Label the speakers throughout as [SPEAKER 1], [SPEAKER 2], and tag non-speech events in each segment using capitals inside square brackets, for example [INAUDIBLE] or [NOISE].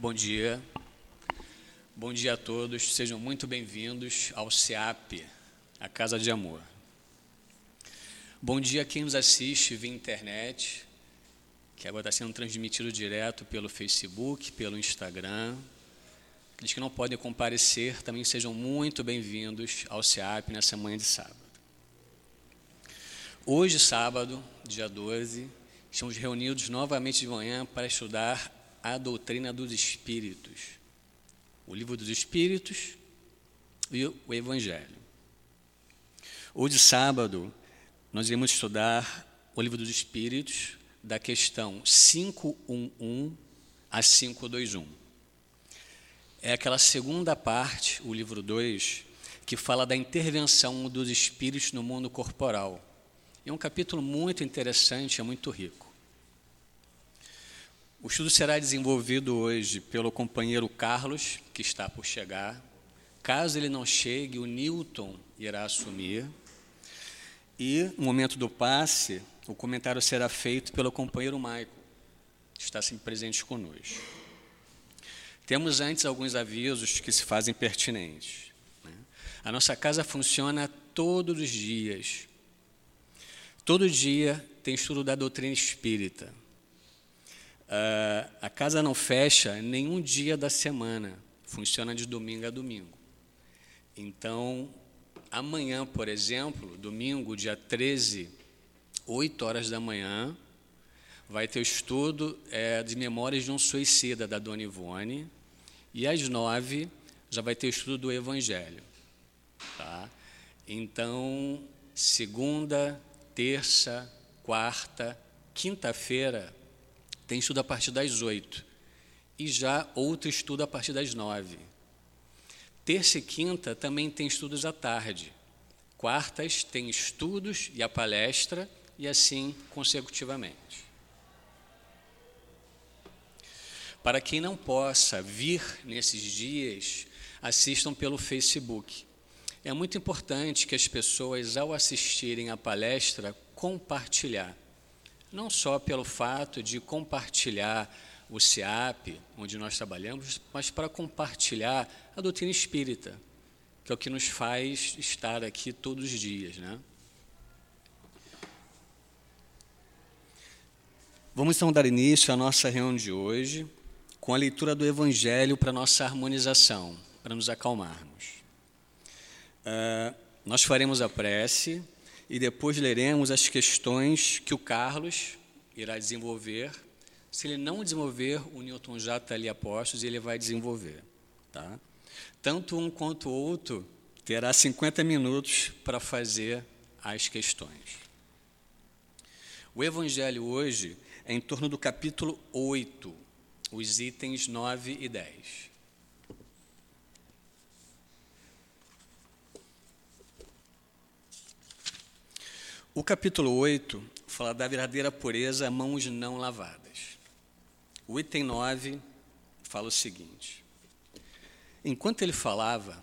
[SPEAKER 1] Bom dia. Bom dia a todos. Sejam muito bem-vindos ao CEAP, a Casa de Amor. Bom dia a quem nos assiste via internet, que agora está sendo transmitido direto pelo Facebook, pelo Instagram. Aqueles que não podem comparecer também sejam muito bem-vindos ao CEAP nessa manhã de sábado. Hoje, sábado, dia 12, estamos reunidos novamente de manhã para estudar a doutrina dos Espíritos, o livro dos Espíritos e o Evangelho. Hoje, sábado, nós iremos estudar o livro dos Espíritos, da questão 511 a 521. É aquela segunda parte, o livro 2, que fala da intervenção dos espíritos no mundo corporal. É um capítulo muito interessante, é muito rico. O estudo será desenvolvido hoje pelo companheiro Carlos, que está por chegar. Caso ele não chegue, o Newton irá assumir. E no momento do passe, o comentário será feito pelo companheiro Michael, que está sempre presente conosco. Temos antes alguns avisos que se fazem pertinentes. Né? A nossa casa funciona todos os dias. Todo dia tem estudo da doutrina espírita. Uh, a casa não fecha nenhum dia da semana, funciona de domingo a domingo. Então, amanhã, por exemplo, domingo, dia 13, 8 horas da manhã, vai ter o estudo é, de Memórias de um Suicida, da Dona Ivone, e às 9 já vai ter o estudo do Evangelho. Tá? Então, segunda, terça, quarta, quinta-feira, tem estudo a partir das 8. E já outro estudo a partir das 9. Terça e quinta também tem estudos à tarde. Quartas tem estudos e a palestra e assim consecutivamente. Para quem não possa vir nesses dias, assistam pelo Facebook. É muito importante que as pessoas, ao assistirem à palestra, compartilhar. Não só pelo fato de compartilhar o CIAP, onde nós trabalhamos, mas para compartilhar a doutrina espírita, que é o que nos faz estar aqui todos os dias. Né? Vamos então dar início à nossa reunião de hoje com a leitura do Evangelho para nossa harmonização, para nos acalmarmos. Uh, nós faremos a prece e depois leremos as questões que o Carlos irá desenvolver. Se ele não desenvolver, o Newton já está ali a postos e ele vai desenvolver. Tá? Tanto um quanto o outro terá 50 minutos para fazer as questões. O Evangelho hoje é em torno do capítulo 8, os itens 9 e 10. O capítulo 8 fala da verdadeira pureza, mãos não lavadas. O item 9 fala o seguinte: Enquanto ele falava,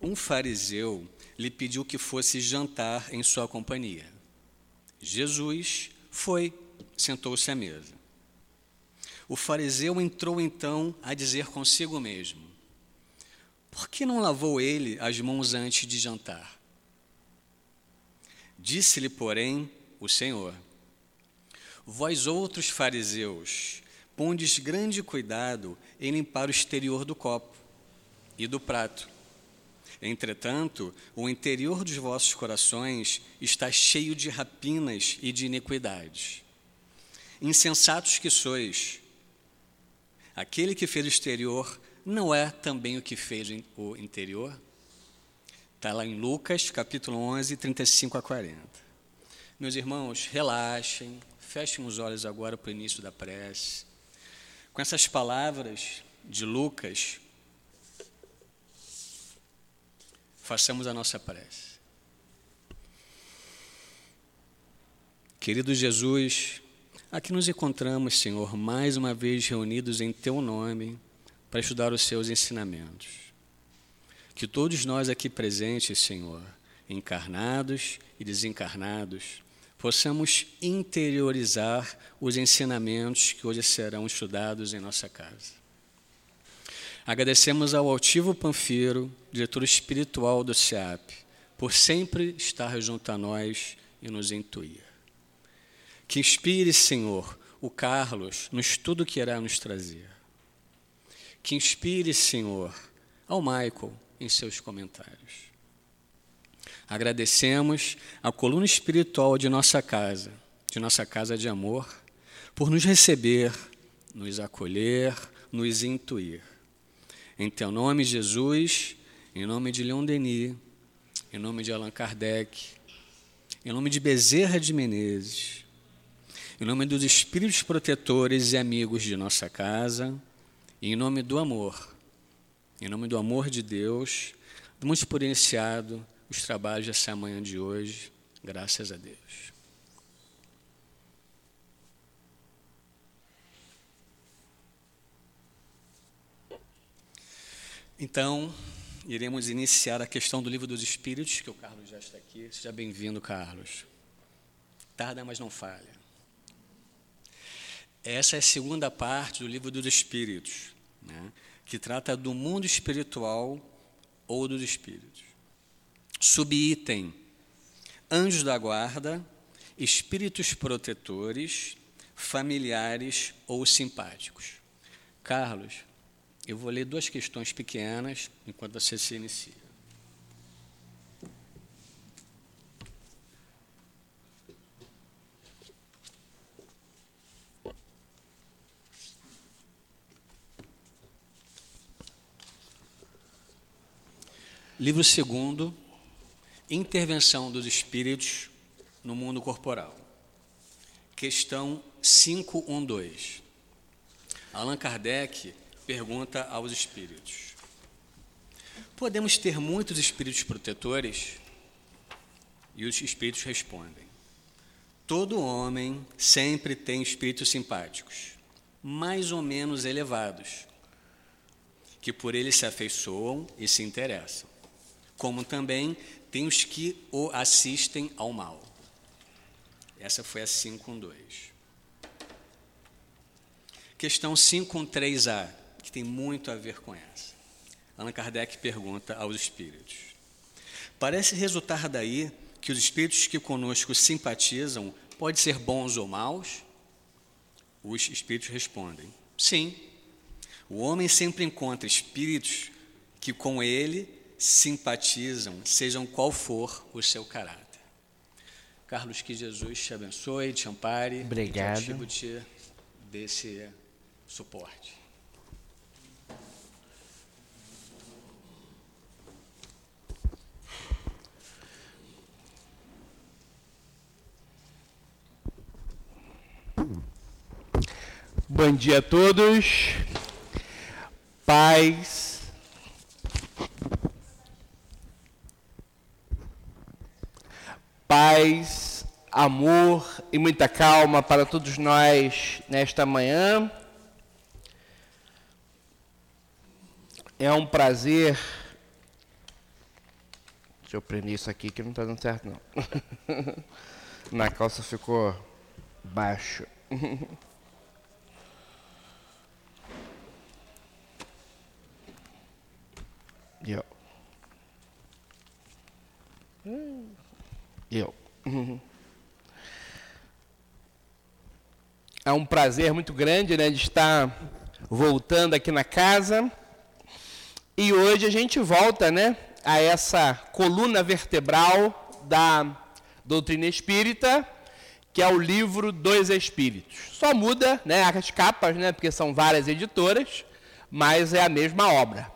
[SPEAKER 1] um fariseu lhe pediu que fosse jantar em sua companhia. Jesus foi sentou-se à mesa. O fariseu entrou então a dizer consigo mesmo: Por que não lavou ele as mãos antes de jantar? Disse-lhe, porém, o Senhor: Vós outros fariseus, pondes grande cuidado em limpar o exterior do copo e do prato. Entretanto, o interior dos vossos corações está cheio de rapinas e de iniquidades. Insensatos que sois, aquele que fez o exterior não é também o que fez o interior? Está lá em Lucas, capítulo 11, 35 a 40. Meus irmãos, relaxem, fechem os olhos agora para o início da prece. Com essas palavras de Lucas, façamos a nossa prece. Querido Jesus, Aqui nos encontramos, Senhor, mais uma vez reunidos em Teu nome para estudar os Seus ensinamentos. Que todos nós aqui presentes, Senhor, encarnados e desencarnados, possamos interiorizar os ensinamentos que hoje serão estudados em nossa casa. Agradecemos ao Altivo Panfiro, diretor espiritual do SEAP, por sempre estar junto a nós e nos intuir. Que inspire, Senhor, o Carlos no estudo que irá nos trazer. Que inspire, Senhor, ao Michael em seus comentários. Agradecemos a coluna espiritual de nossa casa, de nossa casa de amor, por nos receber, nos acolher, nos intuir. Em teu nome, Jesus, em nome de Leon Denis, em nome de Allan Kardec, em nome de Bezerra de Menezes, em nome dos espíritos protetores e amigos de nossa casa, em nome do amor, em nome do amor de Deus, damos por iniciado os trabalhos dessa manhã de hoje, graças a Deus. Então, iremos iniciar a questão do livro dos Espíritos, que o Carlos já está aqui. Seja bem-vindo, Carlos. Tarda, mas não falha. Essa é a segunda parte do livro dos Espíritos, né, que trata do mundo espiritual ou dos Espíritos. Subitem: anjos da guarda, espíritos protetores, familiares ou simpáticos. Carlos, eu vou ler duas questões pequenas enquanto você se inicia. Livro segundo, Intervenção dos Espíritos no Mundo Corporal. Questão 512. Allan Kardec pergunta aos espíritos: Podemos ter muitos espíritos protetores? E os espíritos respondem: Todo homem sempre tem espíritos simpáticos, mais ou menos elevados, que por ele se afeiçoam e se interessam, como também tem os que o assistem ao mal. Essa foi a 512. Questão 513A que tem muito a ver com essa. Allan Kardec pergunta aos espíritos: Parece resultar daí que os espíritos que conosco simpatizam podem ser bons ou maus? Os espíritos respondem: Sim. O homem sempre encontra espíritos que com ele simpatizam, sejam qual for o seu caráter. Carlos, que Jesus te abençoe, te ampare,
[SPEAKER 2] Obrigado.
[SPEAKER 1] te te dê esse suporte.
[SPEAKER 2] Bom dia a todos. Paz. Paz, amor e muita calma para todos nós nesta manhã. É um prazer. Deixa eu prender isso aqui que não está dando certo, não. [LAUGHS] Na calça ficou baixo. [LAUGHS] Eu. Eu. É um prazer muito grande né, de estar voltando aqui na casa. E hoje a gente volta né, a essa coluna vertebral da doutrina espírita, que é o livro dos Espíritos. Só muda né, as capas, né, porque são várias editoras, mas é a mesma obra.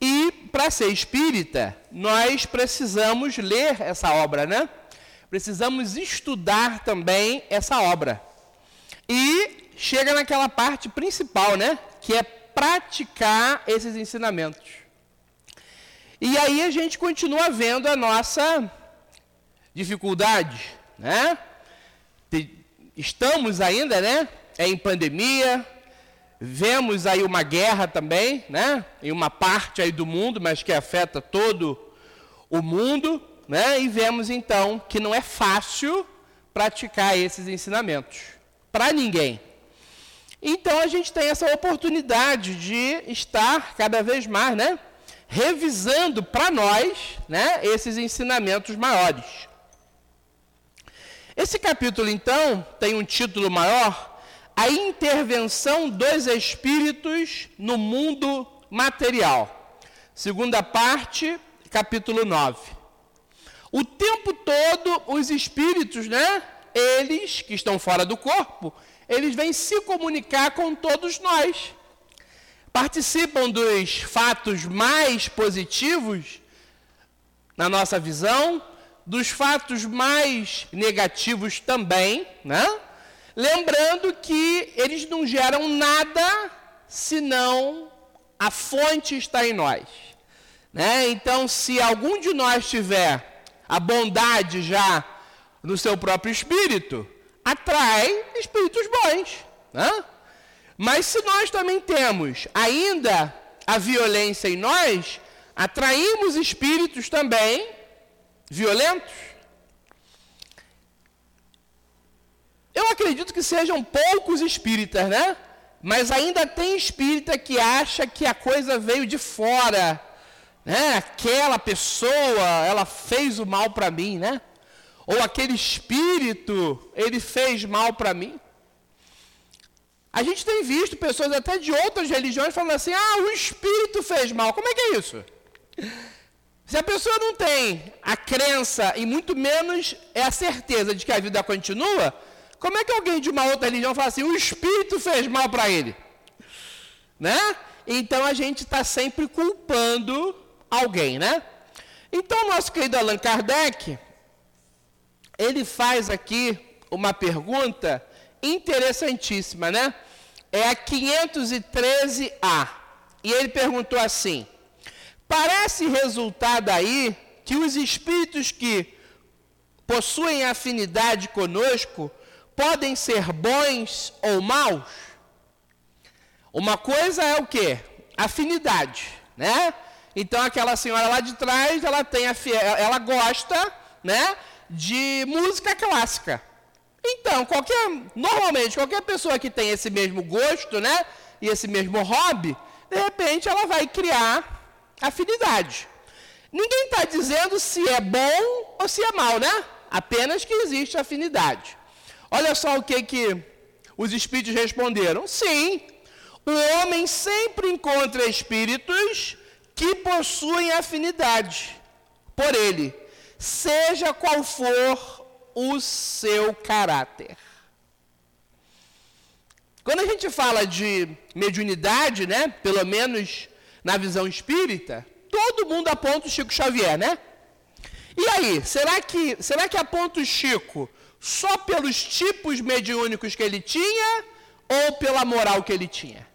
[SPEAKER 2] E para ser espírita, nós precisamos ler essa obra, né? Precisamos estudar também essa obra. E chega naquela parte principal, né? Que é praticar esses ensinamentos. E aí a gente continua vendo a nossa dificuldade, né? Estamos ainda, né? É em pandemia, Vemos aí uma guerra também, né? Em uma parte aí do mundo, mas que afeta todo o mundo, né? E vemos então que não é fácil praticar esses ensinamentos para ninguém. Então a gente tem essa oportunidade de estar cada vez mais, né, revisando para nós, né, esses ensinamentos maiores. Esse capítulo então tem um título maior, a intervenção dos espíritos no mundo material. Segunda parte, capítulo 9. O tempo todo os espíritos, né, eles que estão fora do corpo, eles vêm se comunicar com todos nós. Participam dos fatos mais positivos, na nossa visão, dos fatos mais negativos também, né? Lembrando que eles não geram nada senão a fonte está em nós. Né? Então, se algum de nós tiver a bondade já no seu próprio espírito, atrai espíritos bons. Né? Mas se nós também temos ainda a violência em nós, atraímos espíritos também violentos. Eu acredito que sejam poucos espíritas, né? Mas ainda tem espírita que acha que a coisa veio de fora, né? Aquela pessoa, ela fez o mal para mim, né? ou aquele espírito, ele fez mal para mim. A gente tem visto pessoas até de outras religiões falando assim: ah, o espírito fez mal. Como é que é isso? Se a pessoa não tem a crença e muito menos é a certeza de que a vida continua, como é que alguém de uma outra religião fala assim: o espírito fez mal para ele? Né? Então a gente está sempre culpando alguém, né? Então, nosso querido Allan Kardec, ele faz aqui uma pergunta interessantíssima, né? É a 513A. E ele perguntou assim: Parece resultar daí que os espíritos que possuem afinidade conosco podem ser bons ou maus? Uma coisa é o que? Afinidade, né? Então aquela senhora lá de trás, ela tem a, ela gosta, né? de música clássica. Então, qualquer, normalmente, qualquer pessoa que tem esse mesmo gosto, né, e esse mesmo hobby, de repente ela vai criar afinidade. Ninguém está dizendo se é bom ou se é mal, né? Apenas que existe afinidade. Olha só o que, que os espíritos responderam. Sim, o homem sempre encontra espíritos que possuem afinidade por ele seja qual for o seu caráter. Quando a gente fala de mediunidade, né, pelo menos na visão espírita, todo mundo aponta o Chico Xavier, né? E aí, será que, será que aponta o Chico só pelos tipos mediúnicos que ele tinha ou pela moral que ele tinha?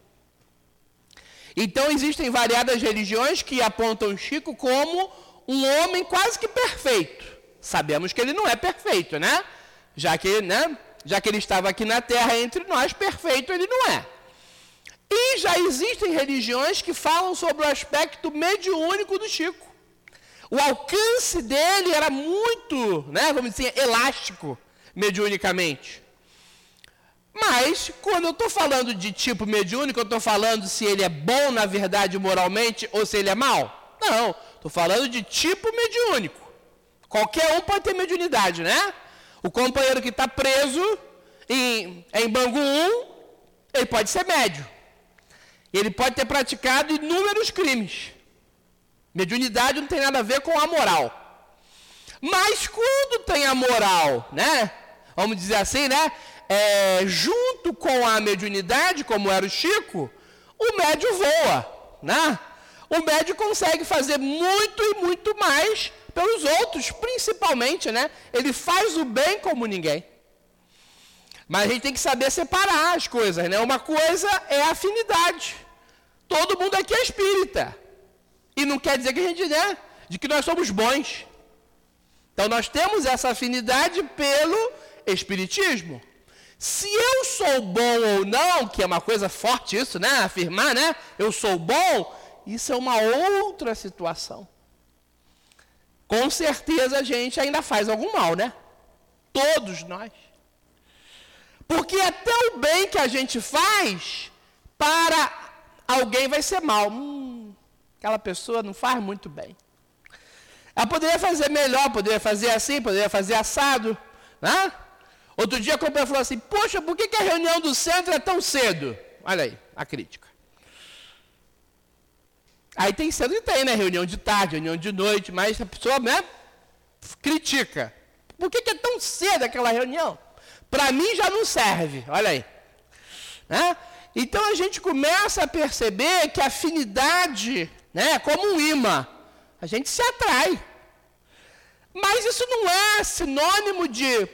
[SPEAKER 2] Então existem variadas religiões que apontam Chico como um homem quase que perfeito. Sabemos que ele não é perfeito, né? Já que, né? Já que ele estava aqui na terra entre nós, perfeito ele não é. E já existem religiões que falam sobre o aspecto mediúnico do Chico. O alcance dele era muito, né, vamos dizer, elástico, mediunicamente. Mas, quando eu estou falando de tipo mediúnico, eu estou falando se ele é bom na verdade moralmente ou se ele é mau? Não. Estou falando de tipo mediúnico. Qualquer um pode ter mediunidade, né? O companheiro que está preso em, em Bangu 1, ele pode ser médio. Ele pode ter praticado inúmeros crimes. Mediunidade não tem nada a ver com a moral. Mas quando tem a moral, né? Vamos dizer assim, né? É, junto com a mediunidade, como era o Chico, o médio voa, né? o médico consegue fazer muito e muito mais pelos outros, principalmente, né? Ele faz o bem como ninguém. Mas a gente tem que saber separar as coisas, né? Uma coisa é a afinidade. Todo mundo aqui é espírita. E não quer dizer que a gente, né? De que nós somos bons. Então nós temos essa afinidade pelo espiritismo. Se eu sou bom ou não, que é uma coisa forte isso, né? Afirmar, né? Eu sou bom, isso é uma outra situação. Com certeza a gente ainda faz algum mal, né? Todos nós. Porque até o bem que a gente faz para alguém vai ser mal. Hum, aquela pessoa não faz muito bem. Ela poderia fazer melhor, poderia fazer assim, poderia fazer assado. Né? Outro dia a companheira falou assim: Poxa, por que, que a reunião do centro é tão cedo? Olha aí, a crítica. Aí tem cedo e tem, né? Reunião de tarde, reunião de noite, mas a pessoa né, critica. Por que, que é tão cedo aquela reunião? Para mim já não serve, olha aí. Né? Então a gente começa a perceber que a afinidade né, é como um imã. A gente se atrai. Mas isso não é sinônimo de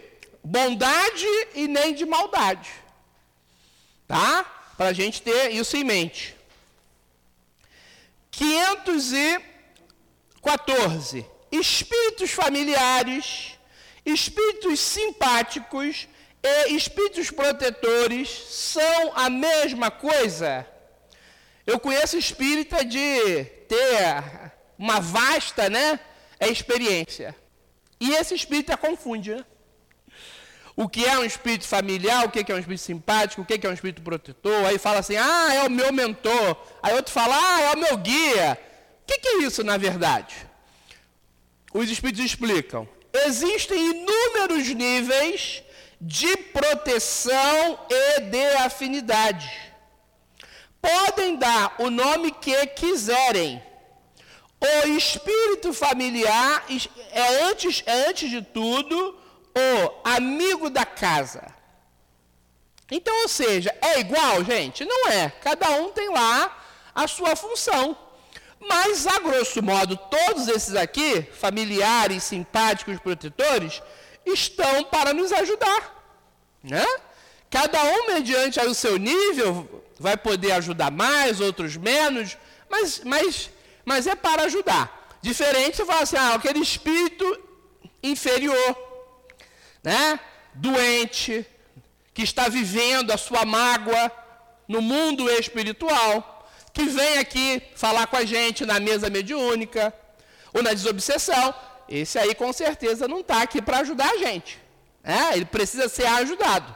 [SPEAKER 2] bondade e nem de maldade. Tá? Para a gente ter isso em mente. 514. Espíritos familiares, espíritos simpáticos e espíritos protetores são a mesma coisa? Eu conheço espírita de ter uma vasta né, experiência. E esse espírita confunde. Né? O que é um espírito familiar, o que é um espírito simpático, o que é um espírito protetor. Aí fala assim, ah, é o meu mentor. Aí outro fala, ah, é o meu guia. O que é isso na verdade? Os espíritos explicam. Existem inúmeros níveis de proteção e de afinidade. Podem dar o nome que quiserem. O espírito familiar é antes, é antes de tudo o amigo da casa. Então, ou seja, é igual, gente? Não é. Cada um tem lá a sua função. Mas, a grosso modo, todos esses aqui, familiares, simpáticos, protetores, estão para nos ajudar. Né? Cada um, mediante o seu nível, vai poder ajudar mais, outros menos, mas, mas, mas é para ajudar. Diferente, você fala assim, ah, aquele espírito inferior, né? doente, que está vivendo a sua mágoa no mundo espiritual, que vem aqui falar com a gente na mesa mediúnica ou na desobsessão, esse aí com certeza não está aqui para ajudar a gente. Né? Ele precisa ser ajudado.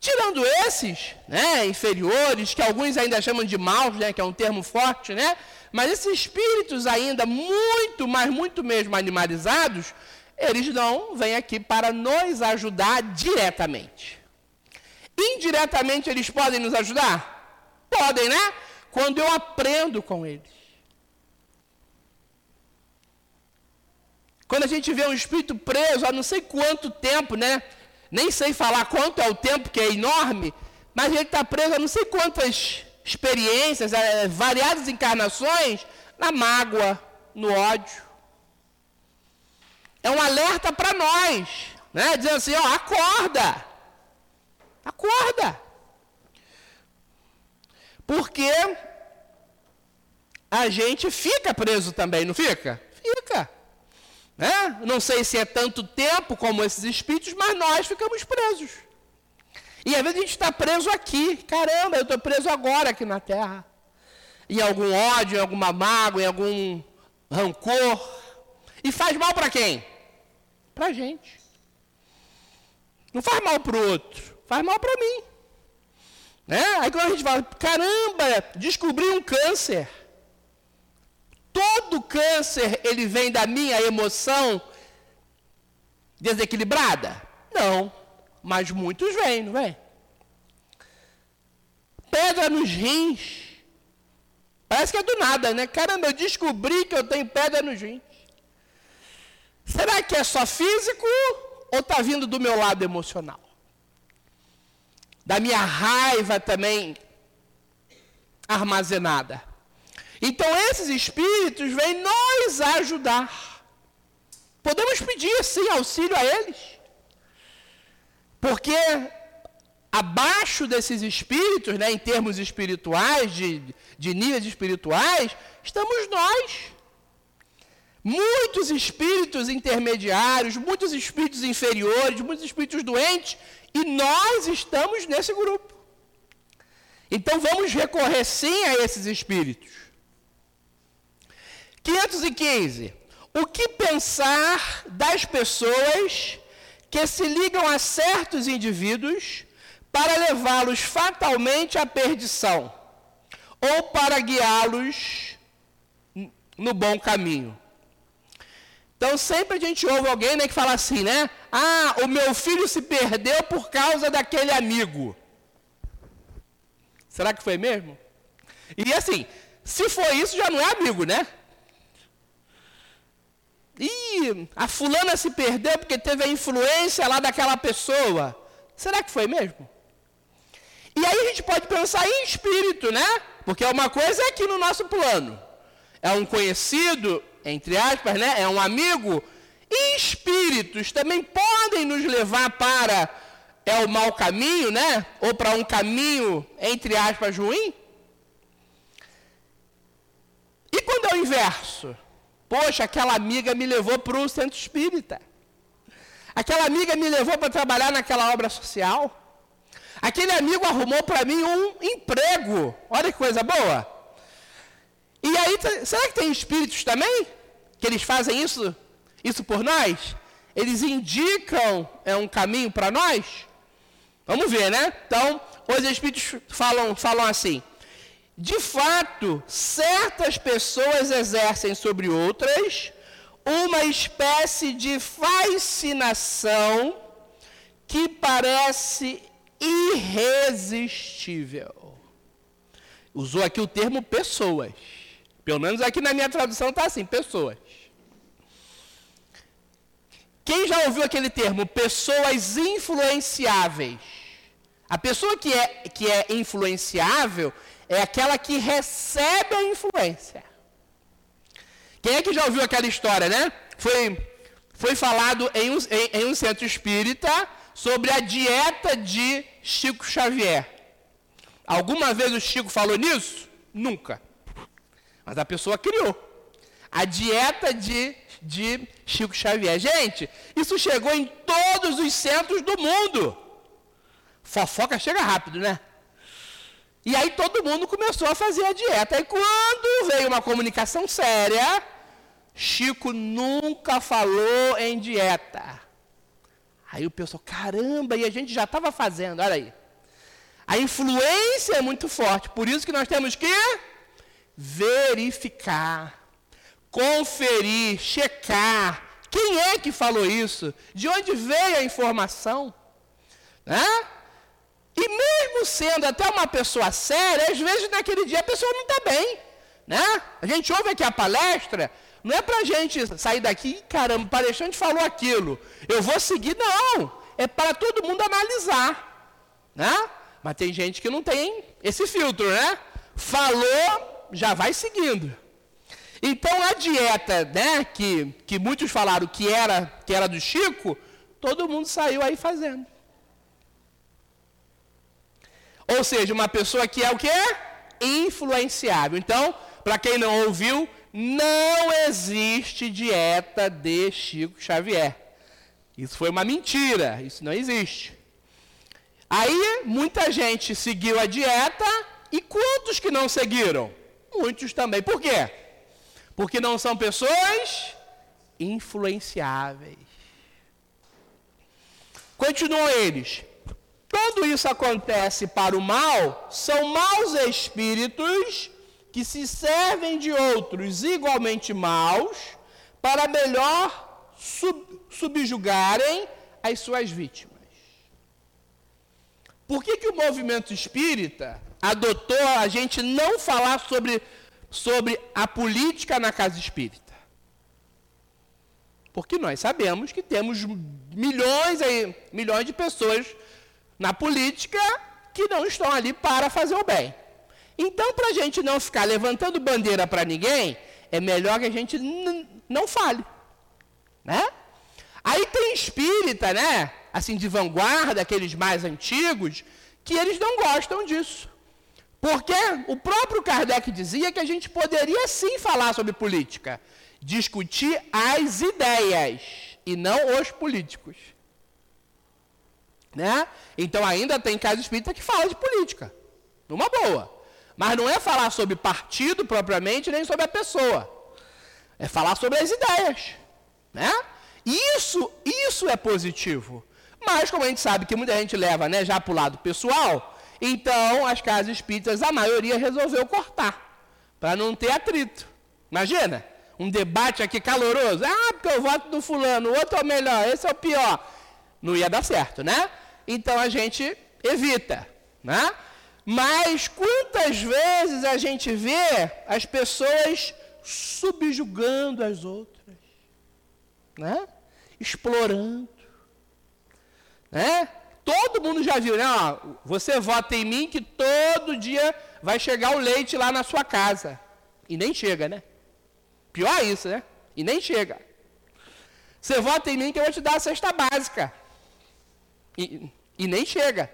[SPEAKER 2] Tirando esses né, inferiores, que alguns ainda chamam de maus, né, que é um termo forte, né? mas esses espíritos ainda muito, mas muito mesmo animalizados, eles não vêm aqui para nos ajudar diretamente. Indiretamente eles podem nos ajudar? Podem, né? Quando eu aprendo com eles. Quando a gente vê um espírito preso há não sei quanto tempo, né? Nem sei falar quanto é o tempo, que é enorme, mas ele está preso há não sei quantas experiências, é, variadas encarnações, na mágoa, no ódio. É um alerta para nós, né? Dizendo assim, ó, acorda. Acorda. Porque a gente fica preso também, não fica? Fica. Né? Não sei se é tanto tempo como esses espíritos, mas nós ficamos presos. E às vezes a gente está preso aqui. Caramba, eu estou preso agora aqui na Terra. Em algum ódio, em alguma mágoa, em algum rancor. E faz mal para quem? Para a gente. Não faz mal para o outro, faz mal para mim. Né? Aí quando a gente fala, caramba, descobri um câncer. Todo câncer ele vem da minha emoção desequilibrada? Não, mas muitos vêm, não vem? Pedra nos rins. Parece que é do nada, né? Caramba, eu descobri que eu tenho pedra nos rins. Será que é só físico ou está vindo do meu lado emocional? Da minha raiva também armazenada. Então esses espíritos vêm nos ajudar. Podemos pedir sim auxílio a eles. Porque abaixo desses espíritos, né, em termos espirituais, de, de níveis espirituais, estamos nós. Muitos espíritos intermediários, muitos espíritos inferiores, muitos espíritos doentes, e nós estamos nesse grupo. Então vamos recorrer sim a esses espíritos. 515. O que pensar das pessoas que se ligam a certos indivíduos para levá-los fatalmente à perdição, ou para guiá-los no bom caminho. Então sempre a gente ouve alguém né, que fala assim, né? Ah, o meu filho se perdeu por causa daquele amigo. Será que foi mesmo? E assim, se for isso, já não é amigo, né? E a fulana se perdeu porque teve a influência lá daquela pessoa. Será que foi mesmo? E aí a gente pode pensar em espírito, né? Porque uma coisa é aqui no nosso plano. É um conhecido, entre aspas, né? É um amigo. E espíritos também podem nos levar para é o mau caminho, né? Ou para um caminho, entre aspas, ruim. E quando é o inverso? Poxa, aquela amiga me levou para o centro espírita. Aquela amiga me levou para trabalhar naquela obra social. Aquele amigo arrumou para mim um emprego. Olha que coisa boa. E aí, será que tem espíritos também? Que eles fazem isso, isso por nós? Eles indicam é, um caminho para nós? Vamos ver, né? Então, os espíritos falam, falam assim: de fato, certas pessoas exercem sobre outras uma espécie de fascinação que parece irresistível. Usou aqui o termo pessoas. Pelo menos aqui na minha tradução está assim: pessoas. Quem já ouviu aquele termo pessoas influenciáveis? A pessoa que é, que é influenciável é aquela que recebe a influência. Quem é que já ouviu aquela história, né? Foi, foi falado em um, em, em um centro espírita sobre a dieta de Chico Xavier. Alguma vez o Chico falou nisso? Nunca. Mas a pessoa criou. A dieta de, de Chico Xavier. Gente, isso chegou em todos os centros do mundo. Fofoca chega rápido, né? E aí todo mundo começou a fazer a dieta. E quando veio uma comunicação séria, Chico nunca falou em dieta. Aí o pessoal, caramba, e a gente já estava fazendo, olha aí. A influência é muito forte, por isso que nós temos que verificar, conferir, checar. Quem é que falou isso? De onde veio a informação? Né? E mesmo sendo até uma pessoa séria, às vezes naquele dia a pessoa não está bem. Né? A gente ouve aqui a palestra, não é para a gente sair daqui, caramba, o palestrante falou aquilo, eu vou seguir, não. É para todo mundo analisar. Né? Mas tem gente que não tem esse filtro, né? Falou, já vai seguindo. Então a dieta, né, que, que muitos falaram que era, que era do Chico, todo mundo saiu aí fazendo. Ou seja, uma pessoa que é o quê? Influenciável. Então, para quem não ouviu, não existe dieta de Chico Xavier. Isso foi uma mentira, isso não existe. Aí, muita gente seguiu a dieta e quantos que não seguiram? Muitos também. Por quê? Porque não são pessoas influenciáveis. Continuam eles. Quando isso acontece para o mal, são maus espíritos que se servem de outros igualmente maus para melhor sub subjugarem as suas vítimas. Por que, que o movimento espírita adotou a gente não falar sobre, sobre a política na casa espírita? Porque nós sabemos que temos milhões, aí, milhões de pessoas na política que não estão ali para fazer o bem. Então, para a gente não ficar levantando bandeira para ninguém, é melhor que a gente não fale. Né? Aí tem espírita, né? Assim, de vanguarda, aqueles mais antigos, que eles não gostam disso. Porque o próprio Kardec dizia que a gente poderia sim falar sobre política, discutir as ideias e não os políticos. Né? Então ainda tem casa espírita que fala de política, numa boa. Mas não é falar sobre partido propriamente, nem sobre a pessoa. É falar sobre as ideias. Né? Isso, isso é positivo. Mas, como a gente sabe que muita gente leva né, já para o lado pessoal, então as casas espíritas, a maioria resolveu cortar, para não ter atrito. Imagina, um debate aqui caloroso. Ah, porque eu voto do fulano, o outro é o melhor, esse é o pior. Não ia dar certo, né? Então a gente evita, né? Mas quantas vezes a gente vê as pessoas subjugando as outras, né? Explorando, né? Todo mundo já viu, né? Ó, você vota em mim que todo dia vai chegar o leite lá na sua casa. E nem chega, né? Pior isso, né? E nem chega. Você vota em mim que eu vou te dar a cesta básica. E, e nem chega.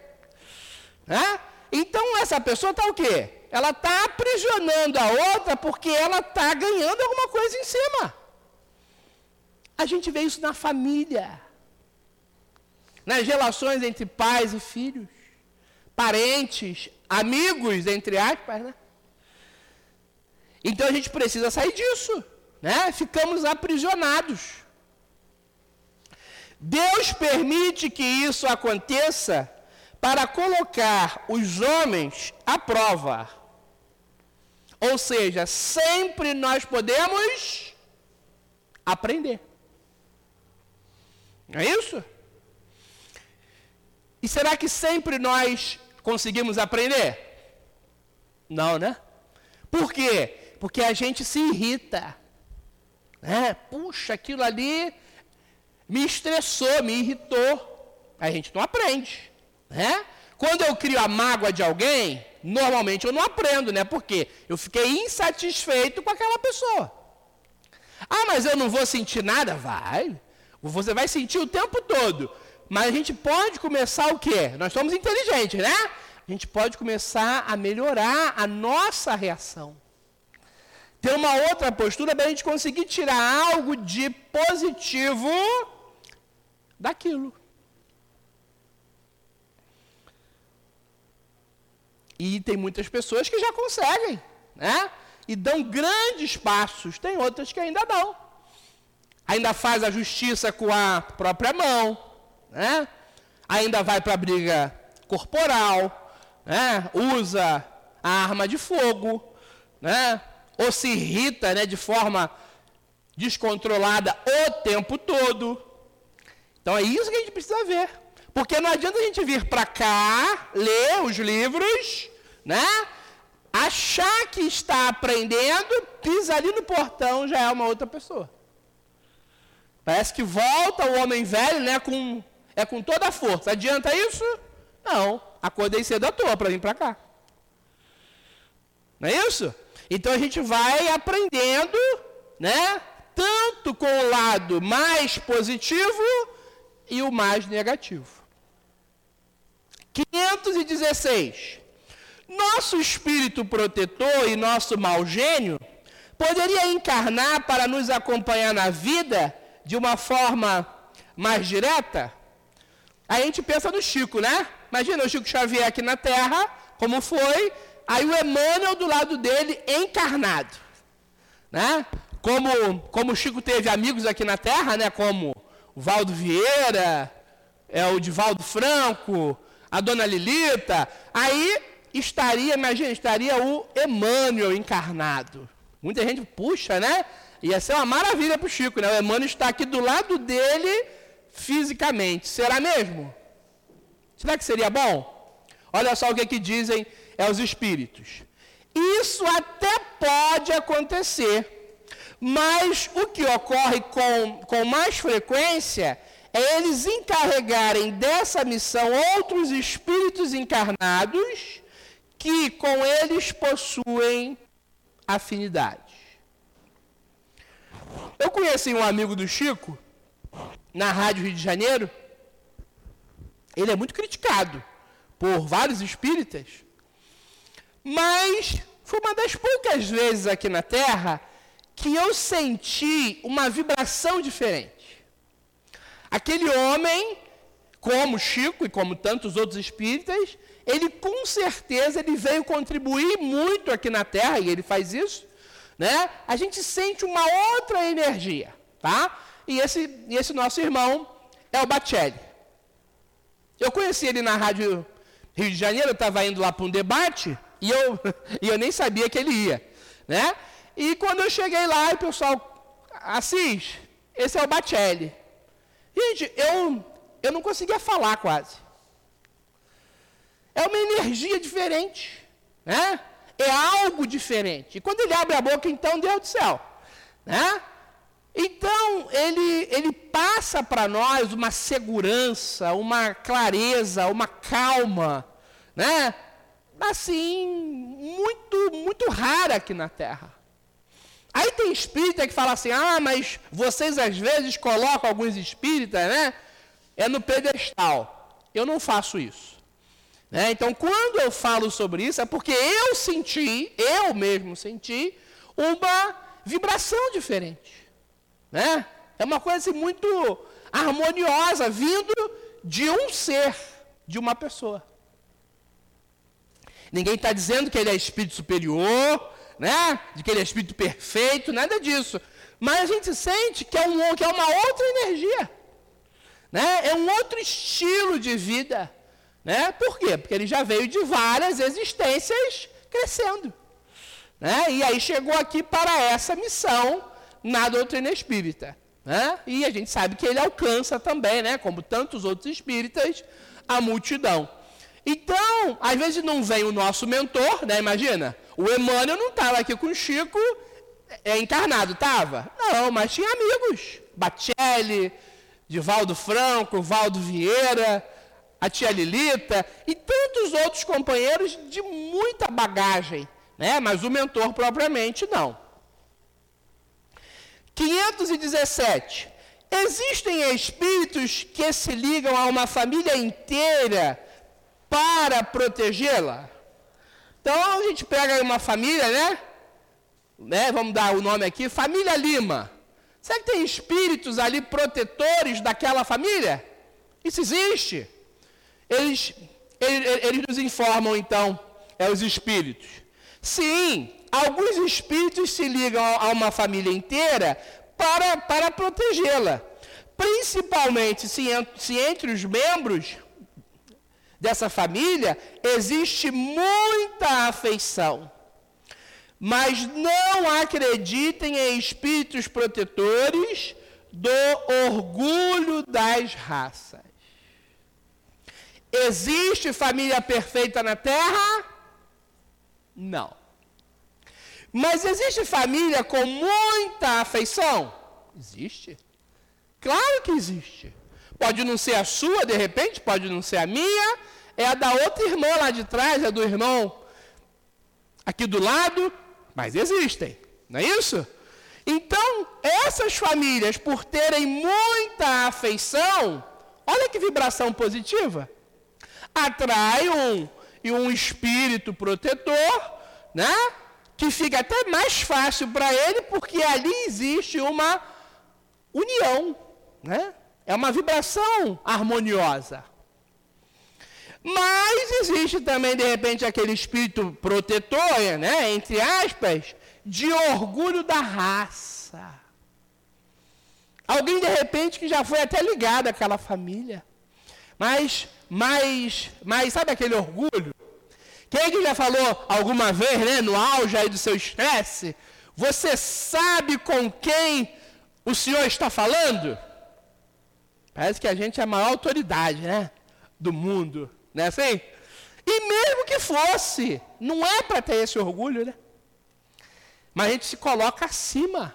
[SPEAKER 2] Né? Então essa pessoa está o quê? Ela está aprisionando a outra porque ela está ganhando alguma coisa em cima. A gente vê isso na família, nas relações entre pais e filhos, parentes, amigos, entre aspas, né? Então a gente precisa sair disso, né? Ficamos aprisionados. Deus permite que isso aconteça para colocar os homens à prova. Ou seja, sempre nós podemos aprender. Não é isso? E será que sempre nós conseguimos aprender? Não, né? Por quê? Porque a gente se irrita. Né? Puxa, aquilo ali me estressou, me irritou. A gente não aprende. Né? Quando eu crio a mágoa de alguém, normalmente eu não aprendo, né? Porque eu fiquei insatisfeito com aquela pessoa. Ah, mas eu não vou sentir nada? Vai. Você vai sentir o tempo todo. Mas a gente pode começar o quê? Nós somos inteligentes, né? A gente pode começar a melhorar a nossa reação. Ter uma outra postura para a gente conseguir tirar algo de positivo daquilo. E tem muitas pessoas que já conseguem, né? E dão grandes passos, tem outras que ainda não. Ainda faz a justiça com a própria mão, né? Ainda vai para a briga corporal, né? Usa a arma de fogo, né? Ou se irrita, né, de forma descontrolada o tempo todo. Então é isso que a gente precisa ver. Porque não adianta a gente vir para cá, ler os livros, né? Achar que está aprendendo, pisa ali no portão, já é uma outra pessoa. Parece que volta o homem velho, né, com, é com toda a força. Adianta isso? Não. Acordei cedo à toa para vir para cá. Não é isso? Então a gente vai aprendendo, né? Tanto com o lado mais positivo e o mais negativo. 516. Nosso espírito protetor e nosso mau gênio poderia encarnar para nos acompanhar na vida de uma forma mais direta? A gente pensa no Chico, né? Imagina o Chico Xavier aqui na Terra, como foi, aí o Emmanuel do lado dele encarnado. Né? Como, como o Chico teve amigos aqui na Terra, né? como o Valdo Vieira, é, o Divaldo Franco, a dona Lilita, aí estaria, imagina, estaria o Emmanuel encarnado. Muita gente puxa, né? Ia ser uma maravilha para o Chico, né? O Emmanuel está aqui do lado dele fisicamente. Será mesmo? Será que seria bom? Olha só o que, que dizem é, os espíritos. Isso até pode acontecer, mas o que ocorre com, com mais frequência é eles encarregarem dessa missão outros espíritos encarnados que com eles possuem afinidade. Eu conheci um amigo do Chico na Rádio Rio de Janeiro. Ele é muito criticado por vários espíritas, mas foi uma das poucas vezes aqui na Terra que eu senti uma vibração diferente. Aquele homem, como Chico e como tantos outros espíritas, ele com certeza ele veio contribuir muito aqui na Terra, e ele faz isso, né? A gente sente uma outra energia, tá? E esse, esse nosso irmão é o Bacelli. Eu conheci ele na rádio Rio de Janeiro, eu estava indo lá para um debate e eu, [LAUGHS] e eu nem sabia que ele ia. Né? E quando eu cheguei lá, o pessoal, Assis, esse é o Batelli. Gente, eu, eu não conseguia falar quase. É uma energia diferente. Né? É algo diferente. E quando ele abre a boca, então, Deus do céu. Né? Então, ele, ele passa para nós uma segurança, uma clareza, uma calma, né? Assim, muito, muito rara aqui na Terra. Aí tem espírita que fala assim: ah, mas vocês às vezes colocam alguns espíritas, né? É no pedestal. Eu não faço isso. Né? Então, quando eu falo sobre isso, é porque eu senti, eu mesmo senti, uma vibração diferente. Né? É uma coisa assim, muito harmoniosa, vindo de um ser, de uma pessoa. Ninguém está dizendo que ele é espírito superior, né? de que ele é espírito perfeito, nada disso. Mas a gente sente que é, um, que é uma outra energia. Né? É um outro estilo de vida. Né? Por quê? Porque ele já veio de várias existências crescendo. Né? E aí chegou aqui para essa missão na doutrina espírita. Né? E a gente sabe que ele alcança também, né, como tantos outros espíritas, a multidão. Então, às vezes não vem o nosso mentor, né, imagina, o Emmanuel não estava aqui com o Chico é, encarnado, estava? Não, mas tinha amigos, Batelli, Divaldo Franco, Valdo Vieira, a tia Lilita e tantos outros companheiros de muita bagagem, né? mas o mentor propriamente não. 517. Existem espíritos que se ligam a uma família inteira para protegê-la? Então a gente pega uma família, né? né? Vamos dar o nome aqui, família Lima. Será que tem espíritos ali protetores daquela família? Isso existe. Eles, eles, eles nos informam então, é os espíritos. Sim, alguns espíritos se ligam a uma família inteira para, para protegê-la. Principalmente se, se entre os membros dessa família existe muita afeição. Mas não acreditem em espíritos protetores do orgulho das raças. Existe família perfeita na Terra? Não. Mas existe família com muita afeição? Existe. Claro que existe. Pode não ser a sua, de repente, pode não ser a minha, é a da outra irmã lá de trás, é do irmão aqui do lado, mas existem, não é isso? Então, essas famílias, por terem muita afeição, olha que vibração positiva, atrai um, um espírito protetor, né? Que fica até mais fácil para ele, porque ali existe uma união, né? É uma vibração harmoniosa. Mas existe também, de repente, aquele espírito protetor, né, entre aspas, de orgulho da raça. Alguém, de repente, que já foi até ligado àquela família. Mas, mas, mas sabe aquele orgulho? Quem é que já falou alguma vez, né, no auge aí do seu estresse, você sabe com quem o senhor está falando? Parece que a gente é a maior autoridade, né, do mundo, não é assim? E mesmo que fosse, não é para ter esse orgulho, né? Mas a gente se coloca acima.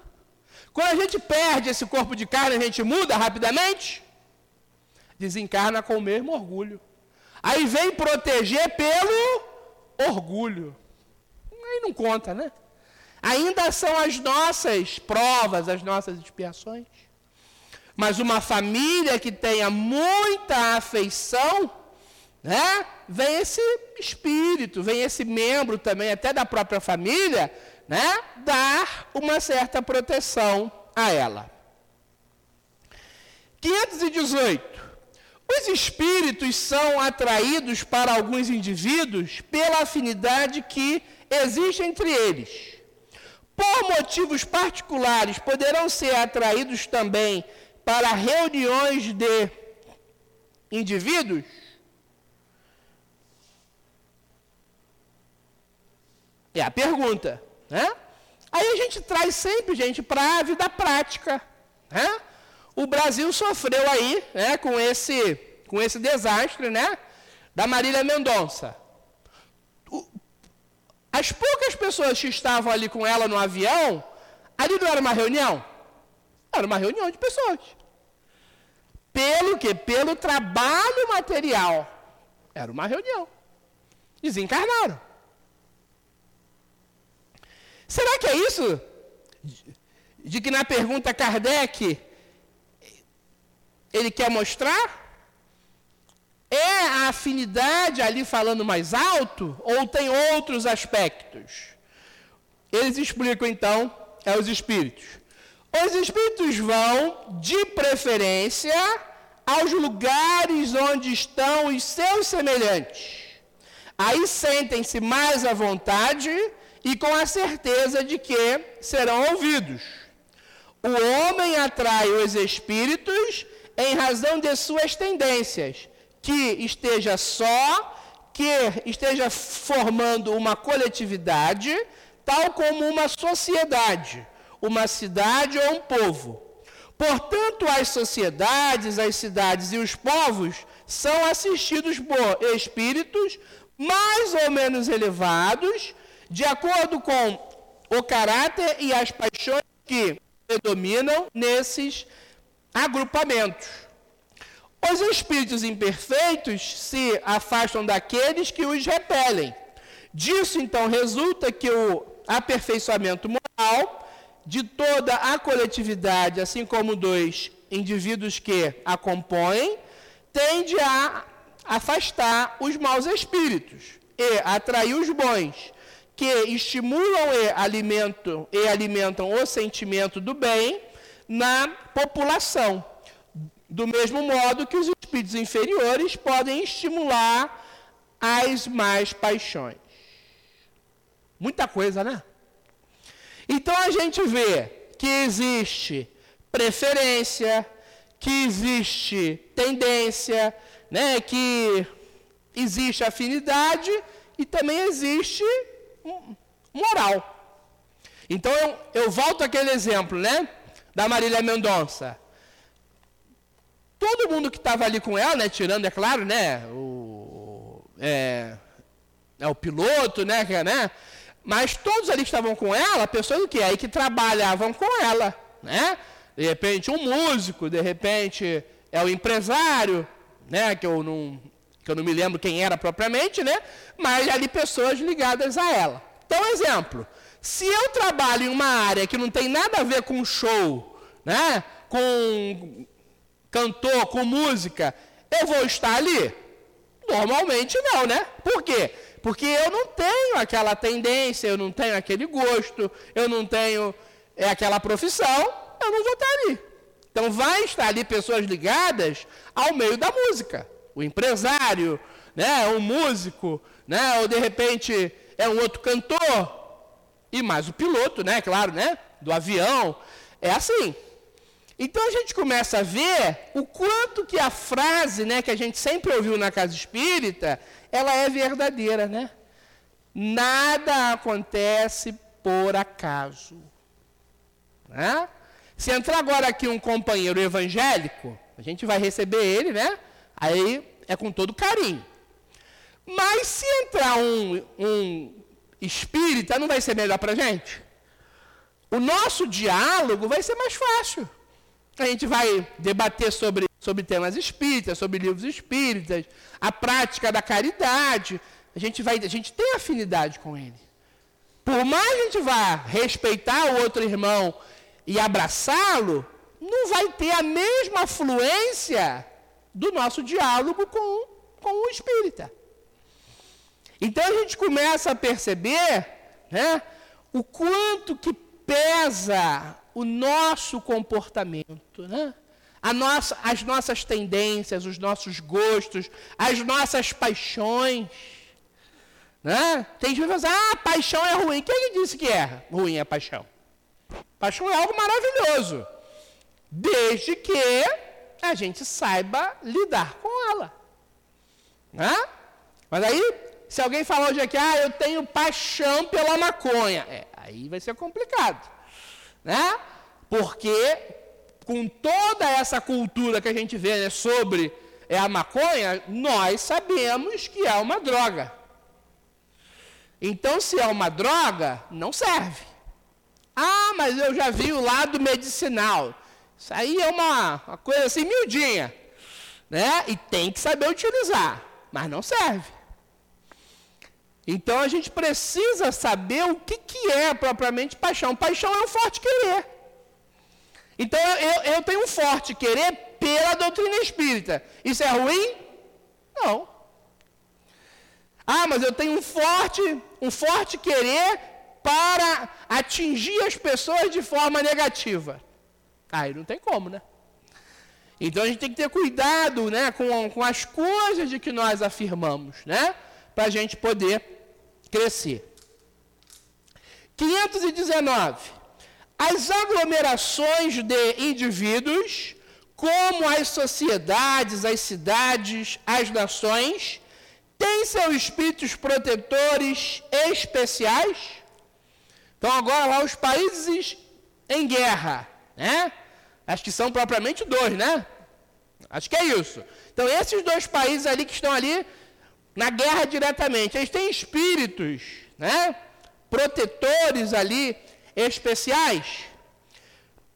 [SPEAKER 2] Quando a gente perde esse corpo de carne, a gente muda rapidamente, desencarna com o mesmo orgulho. Aí vem proteger pelo orgulho. Aí não conta, né? Ainda são as nossas provas, as nossas expiações. Mas uma família que tenha muita afeição, né? Vem esse espírito, vem esse membro também, até da própria família, né? Dar uma certa proteção a ela. 518. Os espíritos são atraídos para alguns indivíduos pela afinidade que existe entre eles. Por motivos particulares, poderão ser atraídos também para reuniões de indivíduos É a pergunta, né? Aí a gente traz sempre, gente, para a vida prática, né? O Brasil sofreu aí né, com, esse, com esse desastre né, da Marília Mendonça. As poucas pessoas que estavam ali com ela no avião, ali não era uma reunião? Era uma reunião de pessoas. Pelo que? Pelo trabalho material. Era uma reunião. Desencarnaram. Será que é isso? De que na pergunta Kardec ele quer mostrar? É a afinidade ali falando mais alto ou tem outros aspectos? Eles explicam então, é os espíritos. Os espíritos vão, de preferência, aos lugares onde estão os seus semelhantes. Aí sentem-se mais à vontade e com a certeza de que serão ouvidos. O homem atrai os espíritos em razão de suas tendências, que esteja só, que esteja formando uma coletividade, tal como uma sociedade, uma cidade ou um povo. Portanto, as sociedades, as cidades e os povos são assistidos por espíritos mais ou menos elevados, de acordo com o caráter e as paixões que predominam nesses agrupamentos. Os espíritos imperfeitos se afastam daqueles que os repelem. Disso, então, resulta que o aperfeiçoamento moral de toda a coletividade, assim como dos indivíduos que a compõem, tende a afastar os maus espíritos e atrair os bons, que estimulam e alimentam, e alimentam o sentimento do bem na população. Do mesmo modo que os espíritos inferiores podem estimular as mais paixões. Muita coisa, né? Então a gente vê que existe preferência, que existe tendência, né, que existe afinidade e também existe moral. Então eu, eu volto àquele exemplo, né, da Marília Mendonça. Todo mundo que estava ali com ela, né, tirando, é claro, né, o, é, é o piloto, né, né, mas todos ali que estavam com ela, pessoas que aí que trabalhavam com ela, né? De repente um músico, de repente é o empresário, né? Que eu não, que eu não me lembro quem era propriamente, né? Mas ali pessoas ligadas a ela. Então, exemplo, se eu trabalho em uma área que não tem nada a ver com show, né? Com cantor, com música, eu vou estar ali? Normalmente não, né? Por quê? Porque eu não tenho aquela tendência, eu não tenho aquele gosto, eu não tenho é, aquela profissão, eu não vou estar ali. Então vai estar ali pessoas ligadas ao meio da música. O empresário, né, um músico, né, ou de repente é um outro cantor, e mais o piloto, né, claro, né, do avião. É assim. Então a gente começa a ver o quanto que a frase, né, que a gente sempre ouviu na casa espírita, ela é verdadeira, né? Nada acontece por acaso. Né? Se entrar agora aqui um companheiro evangélico, a gente vai receber ele, né? Aí é com todo carinho. Mas se entrar um, um espírita, não vai ser melhor para a gente? O nosso diálogo vai ser mais fácil. A gente vai debater sobre, sobre temas espíritas, sobre livros espíritas, a prática da caridade. A gente, vai, a gente tem afinidade com ele. Por mais que a gente vá respeitar o outro irmão e abraçá-lo, não vai ter a mesma fluência do nosso diálogo com, com o espírita. Então a gente começa a perceber né, o quanto que pesa o nosso comportamento, né? Nossa, as nossas tendências, os nossos gostos, as nossas paixões. Né? Tem gente que fala assim, ah, paixão é ruim. Quem é disse que é ruim a paixão? Paixão é algo maravilhoso. Desde que a gente saiba lidar com ela. Né? Mas aí se alguém falar hoje aqui, ah, eu tenho paixão pela maconha, é, aí vai ser complicado, né? Porque com toda essa cultura que a gente vê né, sobre é, a maconha, nós sabemos que é uma droga. Então, se é uma droga, não serve. Ah, mas eu já vi o lado medicinal. Isso aí é uma, uma coisa assim miudinha. Né? E tem que saber utilizar, mas não serve. Então a gente precisa saber o que, que é propriamente paixão. Paixão é um forte querer. Então eu, eu tenho um forte querer pela doutrina espírita. Isso é ruim? Não. Ah, mas eu tenho um forte, um forte querer para atingir as pessoas de forma negativa. Aí não tem como, né? Então a gente tem que ter cuidado né, com, com as coisas de que nós afirmamos, né? Para a gente poder crescer. 519. As aglomerações de indivíduos, como as sociedades, as cidades, as nações, tem seus espíritos protetores especiais. Então, agora lá os países em guerra, né? Acho que são propriamente dois, né? Acho que é isso. Então, esses dois países ali que estão ali na guerra diretamente, eles têm espíritos, né? Protetores ali especiais.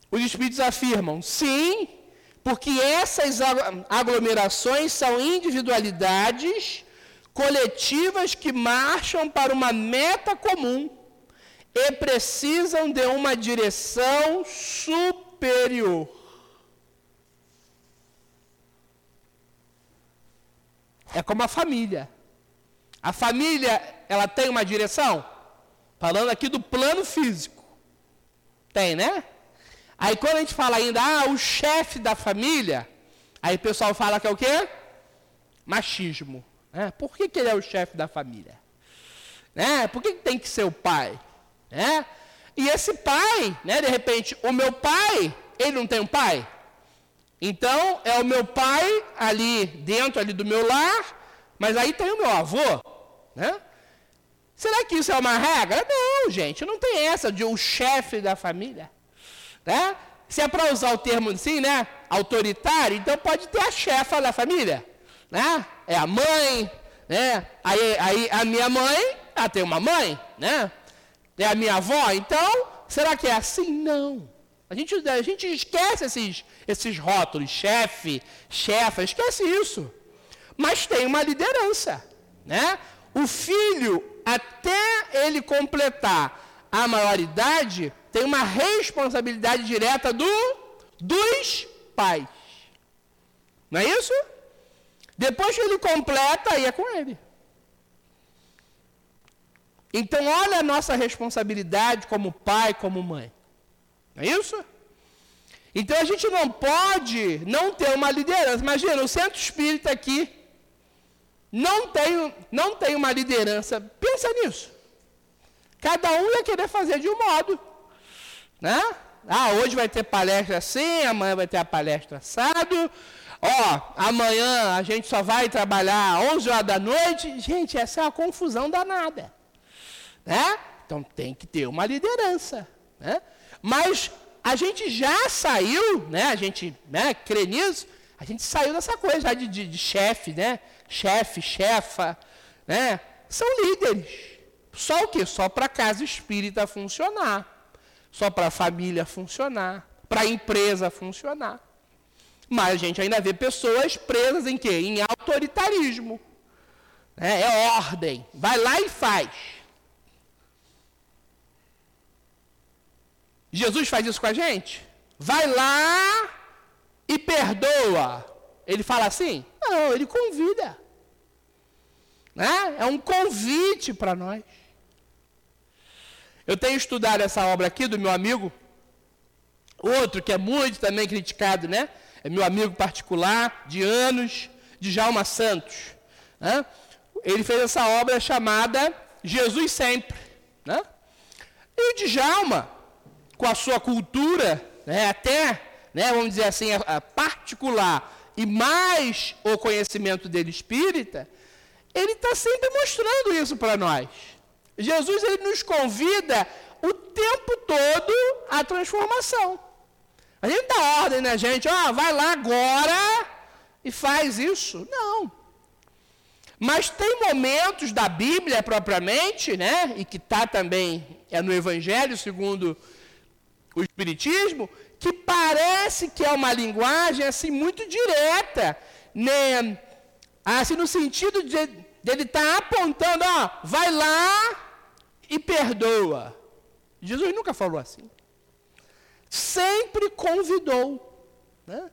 [SPEAKER 2] Os espíritos afirmam, sim, porque essas aglomerações são individualidades coletivas que marcham para uma meta comum e precisam de uma direção superior. É como a família. A família, ela tem uma direção? Falando aqui do plano físico. Tem, né? Aí quando a gente fala ainda, ah, o chefe da família, aí o pessoal fala que é o quê? Machismo. Né? Por que, que ele é o chefe da família? Né? Por que, que tem que ser o pai? Né? E esse pai, né, de repente, o meu pai, ele não tem um pai? Então, é o meu pai ali dentro ali do meu lar, mas aí tem o meu avô, né? Será que isso é uma regra? Não, gente, não tem essa de o um chefe da família, né? Se é para usar o termo assim, né, autoritário, então pode ter a chefa da família, né? É a mãe, né? Aí, aí a minha mãe, ela tem uma mãe, né? É a minha avó, então, será que é assim? Não. A gente, a gente esquece esses, esses rótulos, chefe, chefa, esquece isso. Mas tem uma liderança, né? O filho, até ele completar a maioridade, tem uma responsabilidade direta do, dos pais. Não é isso? Depois que ele completa, aí é com ele. Então, olha a nossa responsabilidade como pai, como mãe. É isso? Então, a gente não pode não ter uma liderança. Imagina, o centro espírita aqui não tem, não tem uma liderança. Pensa nisso. Cada um ia querer fazer de um modo. Né? Ah, hoje vai ter palestra assim, amanhã vai ter a palestra assado ó, amanhã a gente só vai trabalhar 11 horas da noite. Gente, essa é uma confusão danada. Né? Então tem que ter uma liderança. Né? Mas a gente já saiu, né? a gente né, crê nisso, a gente saiu dessa coisa de, de, de chefe, né? chefe, chefa. Né? São líderes. Só o quê? Só para casa espírita funcionar. Só para a família funcionar. Para a empresa funcionar. Mas a gente ainda vê pessoas presas em quê? Em autoritarismo. É, é ordem. Vai lá e faz. Jesus faz isso com a gente? Vai lá e perdoa. Ele fala assim? Não, ele convida. Né? É um convite para nós. Eu tenho estudado essa obra aqui do meu amigo, outro que é muito também criticado, né? é meu amigo particular de anos, de Djalma Santos. Né? Ele fez essa obra chamada Jesus Sempre. Né? E o Djalma, com a sua cultura, né, até, né, vamos dizer assim, a, a particular, e mais o conhecimento dele espírita, ele está sempre mostrando isso para nós. Jesus ele nos convida o tempo todo à transformação. A gente dá ordem na gente, ó, oh, vai lá agora e faz isso. Não. Mas tem momentos da Bíblia propriamente, né, e que está também é no Evangelho segundo o Espiritismo, que parece que é uma linguagem assim muito direta, né, assim no sentido de ele estar tá apontando, ó, vai lá e perdoa. Jesus nunca falou assim. Sempre convidou, né?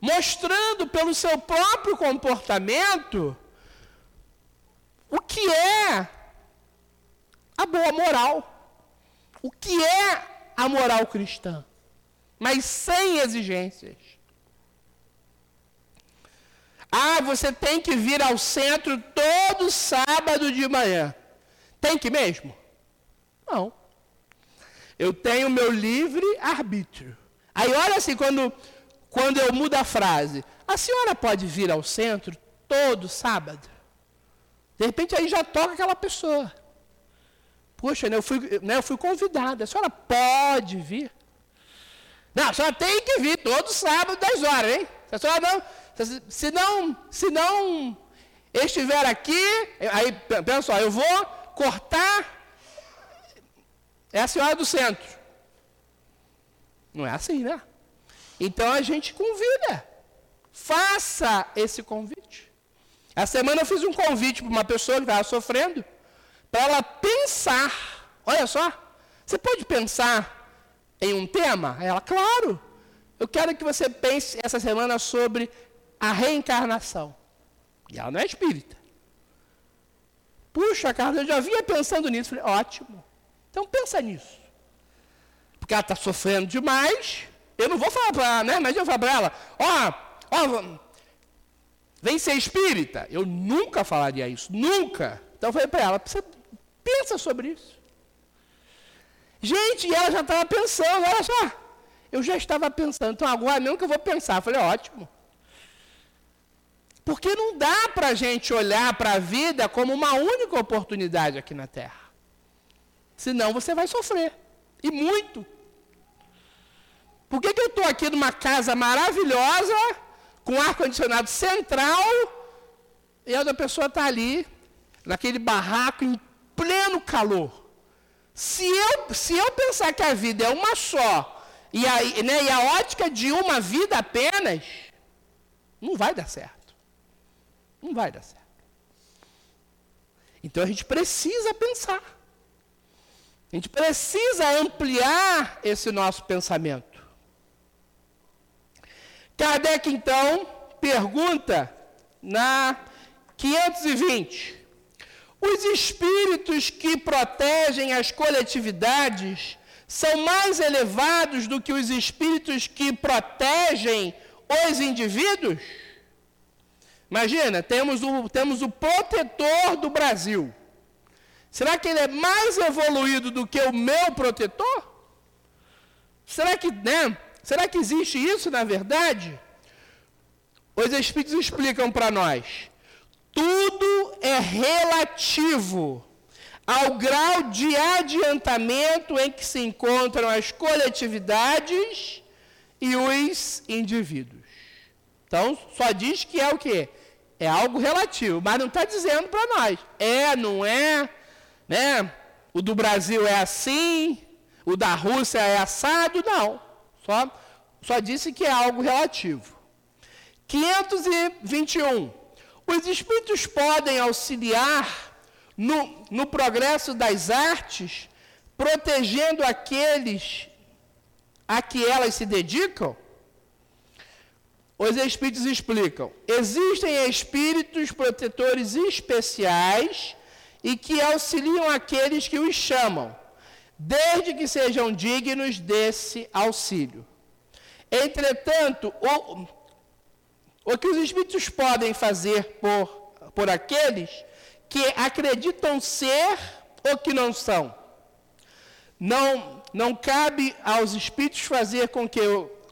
[SPEAKER 2] mostrando pelo seu próprio comportamento o que é a boa moral, o que é a moral cristã, mas sem exigências. Ah, você tem que vir ao centro todo sábado de manhã. Tem que mesmo? Não. Eu tenho meu livre arbítrio. Aí olha assim, quando, quando eu mudo a frase, a senhora pode vir ao centro todo sábado? De repente aí já toca aquela pessoa. Poxa, né, eu, fui, né, eu fui convidada. A senhora pode vir? Não, a senhora tem que vir todo sábado, 10 horas, hein? Se a senhora não. Se não, se não estiver aqui, aí pensa só, eu vou cortar é a senhora do centro. Não é assim, né? Então a gente convida. Faça esse convite. A semana eu fiz um convite para uma pessoa que estava sofrendo, para ela pensar. Olha só, você pode pensar em um tema? Ela, claro. Eu quero que você pense essa semana sobre a reencarnação. E ela não é espírita. Puxa, Carlos, eu já vinha pensando nisso. Falei, ótimo. Então pensa nisso. Porque ela está sofrendo demais. Eu não vou falar para ela, né? Mas eu vou falar para ela, ó, ó, vem ser espírita. Eu nunca falaria isso, nunca. Então eu falei para ela, você pensa sobre isso. Gente, ela já estava pensando, olha só. Eu já estava pensando, então agora mesmo que eu vou pensar. Eu falei, ótimo. Porque não dá para a gente olhar para a vida como uma única oportunidade aqui na Terra. Senão você vai sofrer. E muito. Por que, que eu estou aqui numa casa maravilhosa, com ar-condicionado central, e a outra pessoa está ali, naquele barraco, pleno calor? Se eu, se eu pensar que a vida é uma só, e a, né, e a ótica de uma vida apenas, não vai dar certo. Não vai dar certo. Então a gente precisa pensar. A gente precisa ampliar esse nosso pensamento. Kardec, então, pergunta na 520: os espíritos que protegem as coletividades são mais elevados do que os espíritos que protegem os indivíduos? Imagina, temos o, temos o protetor do Brasil. Será que ele é mais evoluído do que o meu protetor? Será que, né? Será que existe isso na verdade? Os Espíritos explicam para nós. Tudo é relativo ao grau de adiantamento em que se encontram as coletividades e os indivíduos. Então, só diz que é o quê? É algo relativo, mas não está dizendo para nós. É, não é, né? O do Brasil é assim, o da Rússia é assado, não. Só, só disse que é algo relativo. 521. Os espíritos podem auxiliar no, no progresso das artes, protegendo aqueles a que elas se dedicam? Os espíritos explicam: existem espíritos protetores especiais e que auxiliam aqueles que os chamam, desde que sejam dignos desse auxílio. Entretanto, o, o que os espíritos podem fazer por, por aqueles que acreditam ser ou que não são? Não, não cabe aos espíritos fazer com que,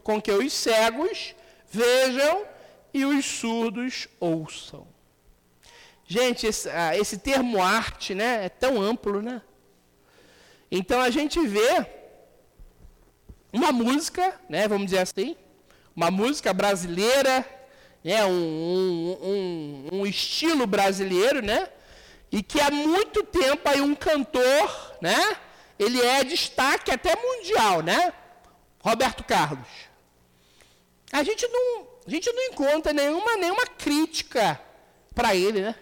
[SPEAKER 2] com que os cegos vejam e os surdos ouçam. Gente, esse, ah, esse termo arte, né, é tão amplo, né? Então a gente vê uma música, né, vamos dizer assim, uma música brasileira, né, um, um, um, um estilo brasileiro, né, e que há muito tempo aí um cantor, né, ele é destaque até mundial, né, Roberto Carlos. A gente não, a gente não encontra nenhuma, nenhuma crítica para ele, né?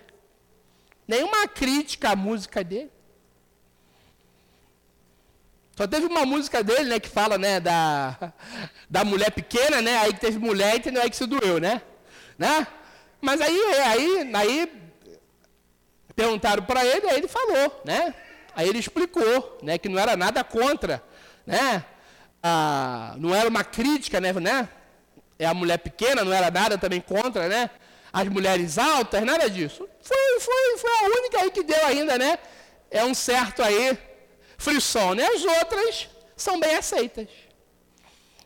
[SPEAKER 2] Nenhuma crítica à música dele. Só teve uma música dele, né, que fala, né, da, [LAUGHS] da mulher pequena, né, aí que teve mulher, entendeu, aí que se doeu, né, né? Mas aí, aí, aí perguntaram para ele, aí ele falou, né? Aí ele explicou, né, que não era nada contra, né? Ah, não era uma crítica, né, né? É a mulher pequena, não era nada também contra, né? As mulheres altas, nada disso. Foi, foi, foi a única aí que deu ainda, né? É um certo aí frisson, né? As outras são bem aceitas.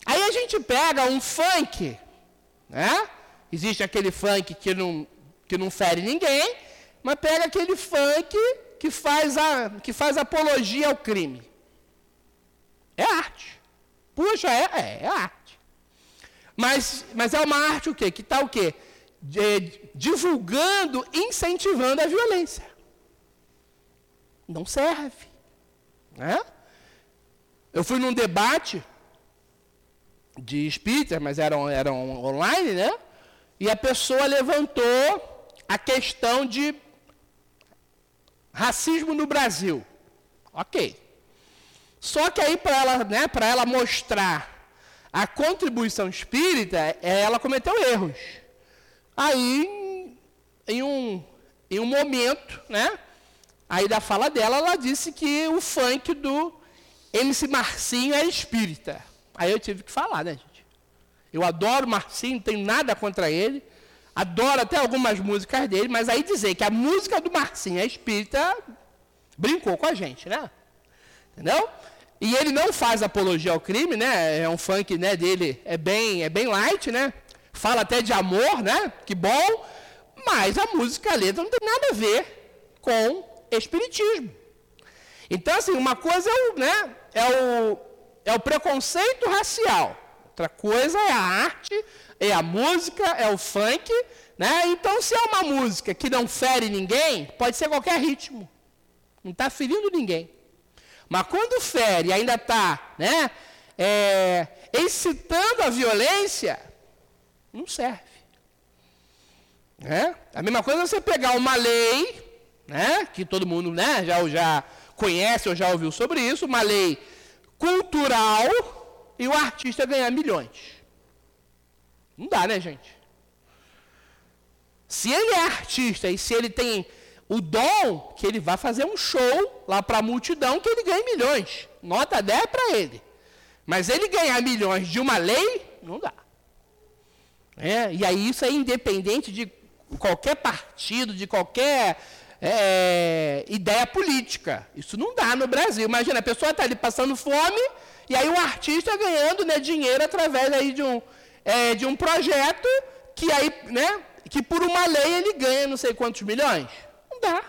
[SPEAKER 2] Aí a gente pega um funk, né? Existe aquele funk que não, que não fere ninguém, mas pega aquele funk que faz, a, que faz apologia ao crime. É arte. Puxa, é, é, é arte. Mas, mas é uma arte o quê? Que está o quê? divulgando, incentivando a violência. Não serve. Né? Eu fui num debate de espíritas, mas eram, eram online, né? E a pessoa levantou a questão de racismo no Brasil. Ok. Só que aí, para ela, né, ela mostrar a contribuição espírita, é, ela cometeu erros. Aí, em um, em um momento, né, aí da fala dela, ela disse que o funk do MC Marcinho é espírita. Aí eu tive que falar, né? Eu adoro Marcinho, não tenho nada contra ele. Adoro até algumas músicas dele, mas aí dizer que a música do Marcinho é espírita, brincou com a gente, né? Entendeu? E ele não faz apologia ao crime, né? É um funk né, dele, é bem, é bem light, né? Fala até de amor, né? Que bom. Mas a música, a letra não tem nada a ver com espiritismo. Então, assim, uma coisa é o, né, é o, é o preconceito racial. Outra coisa é a arte é a música, é o funk, né? Então, se é uma música que não fere ninguém, pode ser qualquer ritmo. Não está ferindo ninguém. Mas quando fere ainda está né, é, excitando a violência, não serve. Né? A mesma coisa você pegar uma lei, né, que todo mundo né, já, já conhece ou já ouviu sobre isso, uma lei cultural, e o artista ganhar milhões. Não dá, né, gente? Se ele é artista e se ele tem o dom, que ele vai fazer um show lá para a multidão que ele ganhe milhões. Nota 10 para ele. Mas ele ganhar milhões de uma lei, não dá. É, e aí isso é independente de qualquer partido, de qualquer é, ideia política. Isso não dá no Brasil. Imagina, a pessoa está ali passando fome, e aí o artista ganhando né, dinheiro através aí de um, é, de um projeto que aí, né, que por uma lei ele ganha não sei quantos milhões. Não dá.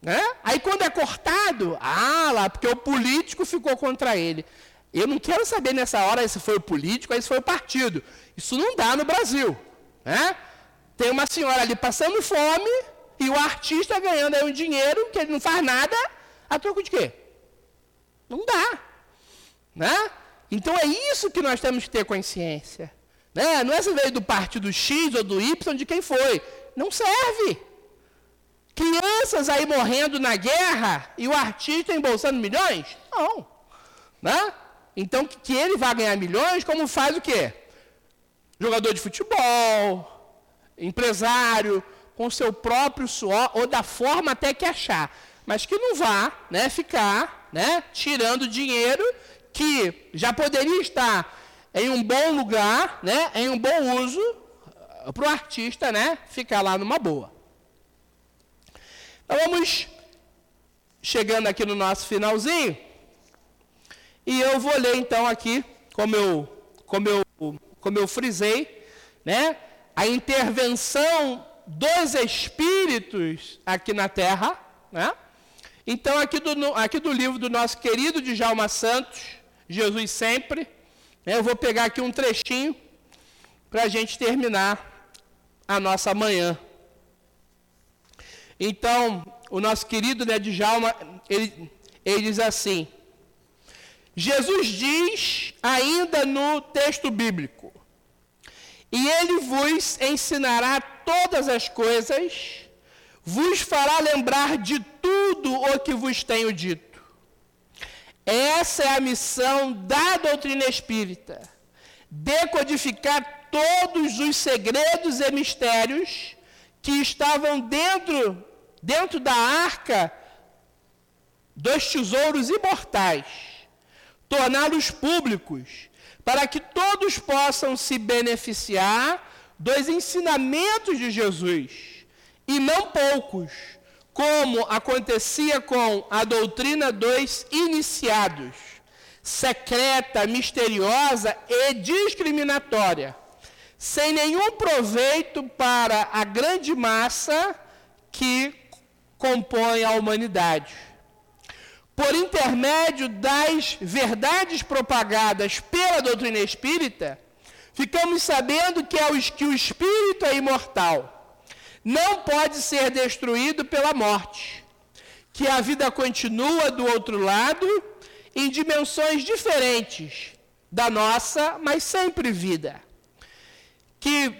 [SPEAKER 2] Né? Aí quando é cortado, ah lá, porque o político ficou contra ele. Eu não quero saber nessa hora se foi o político ou se foi o partido. Isso não dá no Brasil. Né? Tem uma senhora ali passando fome e o artista ganhando aí um dinheiro que ele não faz nada, a troco de quê? Não dá. Né? Então é isso que nós temos que ter consciência. Né? Não é se veio do partido X ou do Y, de quem foi. Não serve. Crianças aí morrendo na guerra e o artista embolsando milhões? Não. Né? Então, que, que ele vai ganhar milhões, como faz o quê? Jogador de futebol, empresário, com seu próprio suor, ou da forma até que achar. Mas que não vá né, ficar né, tirando dinheiro que já poderia estar em um bom lugar, né, em um bom uso, eh, para o artista né, ficar lá numa boa. Então vamos chegando aqui no nosso finalzinho. E eu vou ler então aqui, como eu, como eu, como eu frisei, né, a intervenção dois espíritos aqui na terra, né? Então, aqui do, aqui do livro do nosso querido Djalma Santos, Jesus Sempre, né, eu vou pegar aqui um trechinho para a gente terminar a nossa manhã. Então, o nosso querido né, Djalma, ele, ele diz assim, Jesus diz ainda no texto bíblico, e ele vos ensinará todas as coisas, vos fará lembrar de tudo o que vos tenho dito. Essa é a missão da doutrina espírita: decodificar todos os segredos e mistérios que estavam dentro, dentro da arca dos tesouros imortais, torná-los públicos, para que todos possam se beneficiar dos ensinamentos de Jesus e não poucos, como acontecia com a doutrina dos iniciados, secreta, misteriosa e discriminatória, sem nenhum proveito para a grande massa que compõe a humanidade. Por intermédio das verdades propagadas pela doutrina espírita, ficamos sabendo que, é o, que o espírito é imortal não pode ser destruído pela morte, que a vida continua do outro lado em dimensões diferentes da nossa, mas sempre vida. Que,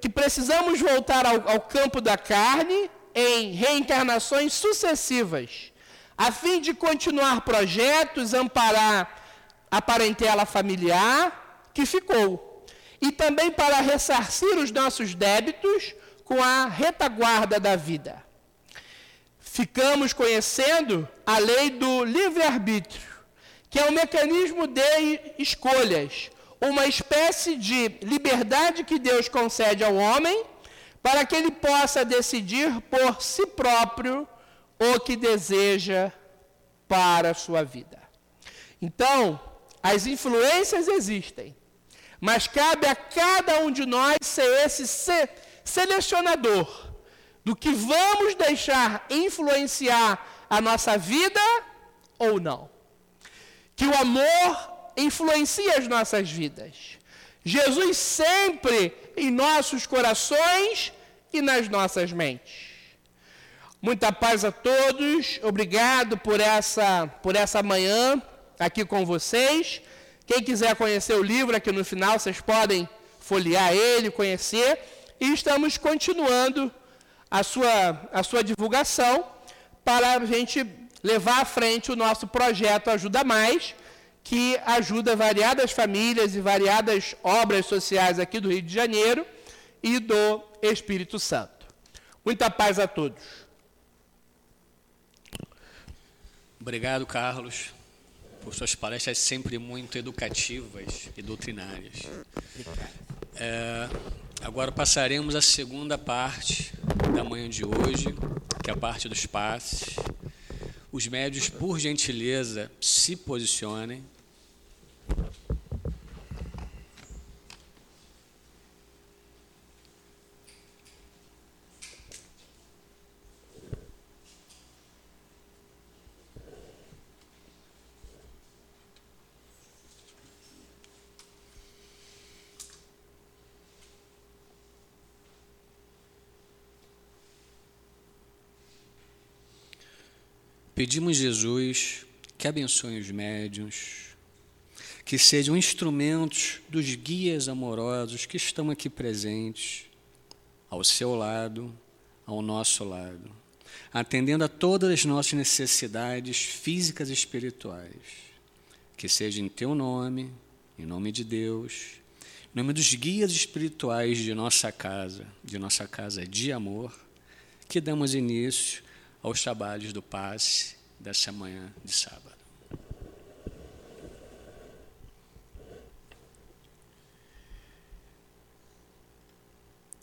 [SPEAKER 2] que precisamos voltar ao, ao campo da carne em reencarnações sucessivas, a fim de continuar projetos, amparar a parentela familiar que ficou, e também para ressarcir os nossos débitos com a retaguarda da vida. Ficamos conhecendo a lei do livre-arbítrio, que é um mecanismo de escolhas, uma espécie de liberdade que Deus concede ao homem para que ele possa decidir por si próprio o que deseja para a sua vida. Então, as influências existem, mas cabe a cada um de nós ser esse ser selecionador do que vamos deixar influenciar a nossa vida ou não. Que o amor influencia as nossas vidas. Jesus sempre em nossos corações e nas nossas mentes. Muita paz a todos. Obrigado por essa por essa manhã aqui com vocês. Quem quiser conhecer o livro aqui no final, vocês podem folhear ele, conhecer e estamos continuando a sua, a sua divulgação para a gente levar à frente o nosso projeto Ajuda Mais, que ajuda variadas famílias e variadas obras sociais aqui do Rio de Janeiro e do Espírito Santo. Muita paz a todos.
[SPEAKER 1] Obrigado, Carlos, por suas palestras sempre muito educativas e doutrinárias. É, Agora passaremos à segunda parte da manhã de hoje, que é a parte dos passes. Os médios, por gentileza, se posicionem. Pedimos Jesus que abençoe os médiuns, que sejam instrumentos dos guias amorosos que estão aqui presentes, ao seu lado, ao nosso lado, atendendo a todas as nossas necessidades físicas e espirituais. Que seja em teu nome, em nome de Deus, em nome dos guias espirituais de nossa casa, de nossa casa de amor, que damos início aos trabalhos do passe dessa manhã de sábado.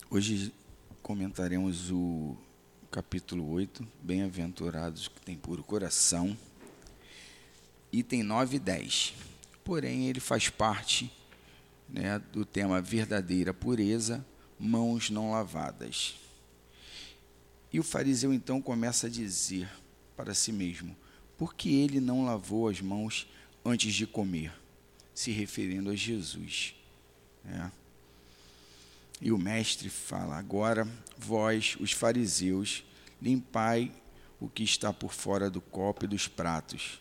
[SPEAKER 3] Hoje comentaremos o capítulo 8, Bem-aventurados que têm puro coração, item 9 e 10. Porém, ele faz parte né, do tema verdadeira pureza, mãos não lavadas. E o fariseu então começa a dizer para si mesmo: por que ele não lavou as mãos antes de comer? Se referindo a Jesus. É. E o mestre fala: agora vós, os fariseus, limpai o que está por fora do copo e dos pratos,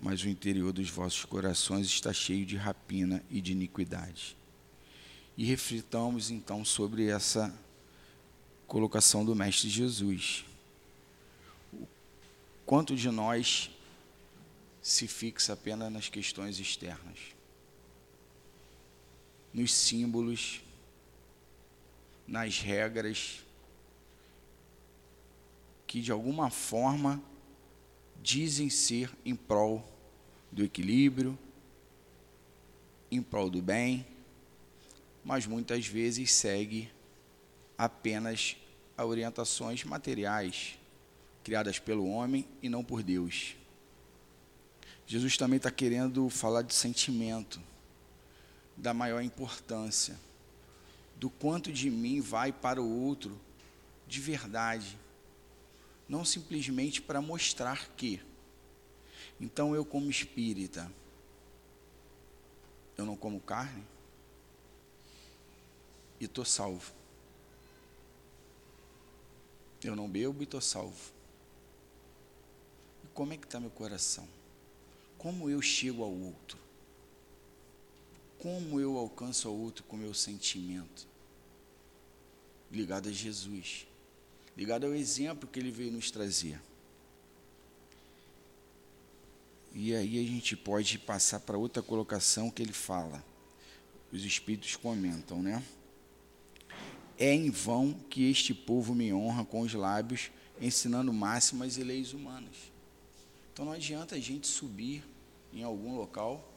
[SPEAKER 3] mas o interior dos vossos corações está cheio de rapina e de iniquidade. E reflitamos então sobre essa colocação do Mestre Jesus. Quanto de nós se fixa apenas nas questões externas, nos símbolos, nas regras, que de alguma forma dizem ser em prol do equilíbrio, em prol do bem, mas muitas vezes segue apenas a orientações materiais criadas pelo homem e não por Deus. Jesus também está querendo falar de sentimento, da maior importância, do quanto de mim vai para o outro de verdade não simplesmente para mostrar que. Então eu como espírita, eu não como carne e estou salvo. Eu não bebo e estou salvo. E como é que está meu coração? Como eu chego ao outro? Como eu alcanço ao outro com meu sentimento? Ligado a Jesus ligado ao exemplo que ele veio nos trazer. E aí a gente pode passar para outra colocação que ele fala. Os espíritos comentam, né? É em vão que este povo me honra com os lábios, ensinando máximas e leis humanas. Então não adianta a gente subir em algum local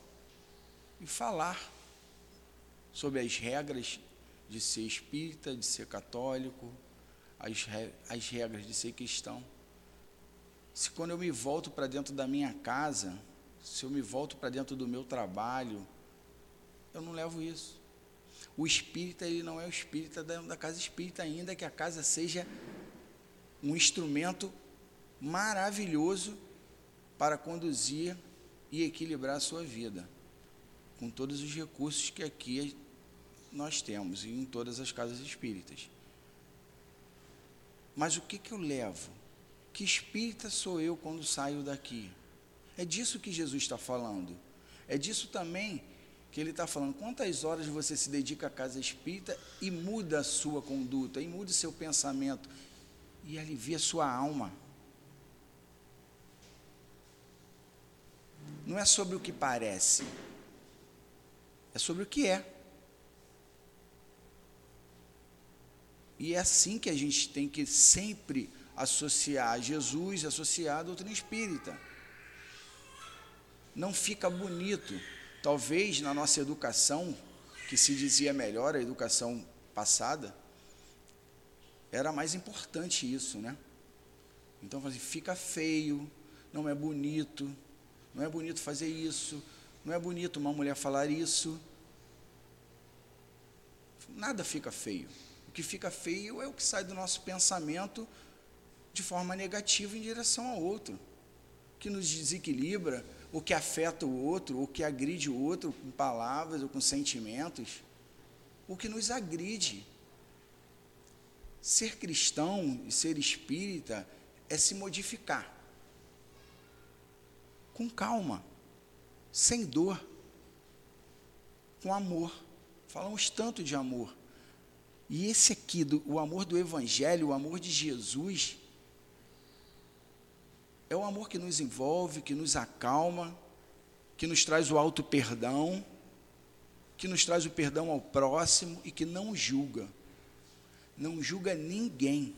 [SPEAKER 3] e falar sobre as regras de ser espírita, de ser católico, as, as regras de ser cristão. Se quando eu me volto para dentro da minha casa, se eu me volto para dentro do meu trabalho, eu não levo isso. O espírita, ele não é o espírita da casa espírita, ainda que a casa seja um instrumento maravilhoso para conduzir e equilibrar a sua vida, com todos os recursos que aqui nós temos e em todas as casas espíritas. Mas o que, que eu levo? Que espírita sou eu quando saio daqui? É disso que Jesus está falando. É disso também que ele está falando. Quantas horas você se dedica à casa espírita e muda a sua conduta, e muda o seu pensamento, e alivia a sua alma. Não é sobre o que parece, é sobre o que é. E é assim que a gente tem que sempre associar Jesus, associar a doutrina espírita. Não fica bonito. Talvez na nossa educação, que se dizia melhor, a educação passada, era mais importante isso, né? Então, assim, fica feio, não é bonito, não é bonito fazer isso, não é bonito uma mulher falar isso. Nada fica feio que fica feio é o que sai do nosso pensamento de forma negativa em direção ao outro, que nos desequilibra, ou que afeta o outro, ou que agride o outro com palavras ou com sentimentos, o que nos agride. Ser cristão e ser espírita é se modificar com calma, sem dor, com amor. Falamos tanto de amor. E esse aqui, do, o amor do Evangelho, o amor de Jesus, é o amor que nos envolve, que nos acalma, que nos traz o alto perdão, que nos traz o perdão ao próximo e que não julga. Não julga ninguém.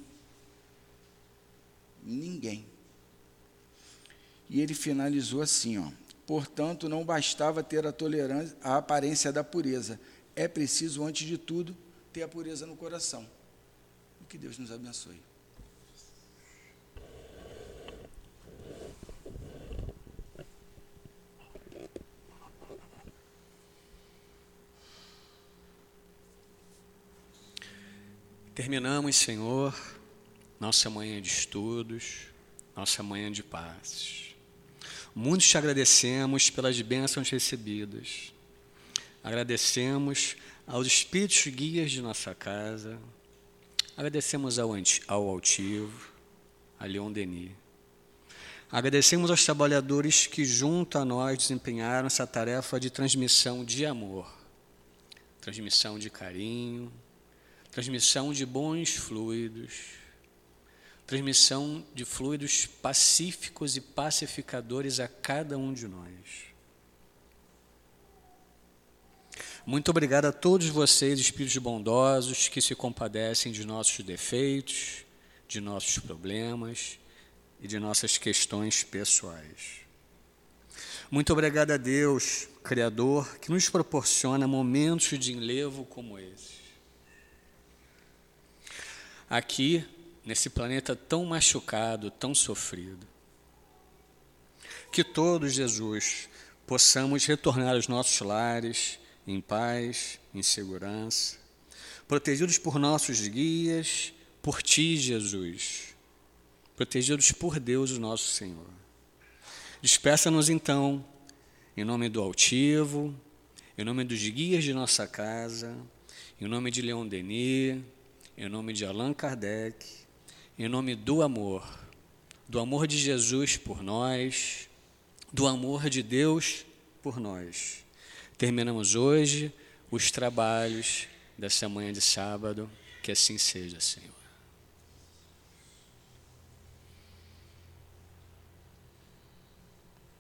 [SPEAKER 3] Ninguém. E ele finalizou assim, ó: "Portanto, não bastava ter a tolerância, a aparência da pureza. É preciso antes de tudo ter a pureza no coração. E que Deus nos abençoe.
[SPEAKER 1] Terminamos, Senhor, nossa manhã de estudos, nossa manhã de paz. Muito te agradecemos pelas bênçãos recebidas. Agradecemos aos espíritos guias de nossa casa. Agradecemos ao, ao altivo, a Leon Denis. Agradecemos aos trabalhadores que, junto a nós, desempenharam essa tarefa de transmissão de amor, transmissão de carinho, transmissão de bons fluidos, transmissão de fluidos pacíficos e pacificadores a cada um de nós. Muito obrigado a todos vocês, espíritos bondosos, que se compadecem de nossos defeitos, de nossos problemas e de nossas questões pessoais. Muito obrigado a Deus, Criador, que nos proporciona momentos de enlevo como esse. Aqui, nesse planeta tão machucado, tão sofrido. Que todos, Jesus, possamos retornar aos nossos lares em paz, em segurança, protegidos por nossos guias, por Ti, Jesus, protegidos por Deus, o nosso Senhor. Despeça-nos então, em nome do Altivo, em nome dos guias de nossa casa, em nome de Leon Denis, em nome de Allan Kardec, em nome do amor, do amor de Jesus por nós, do amor de Deus por nós. Terminamos hoje os trabalhos dessa manhã de sábado, que assim seja, Senhor.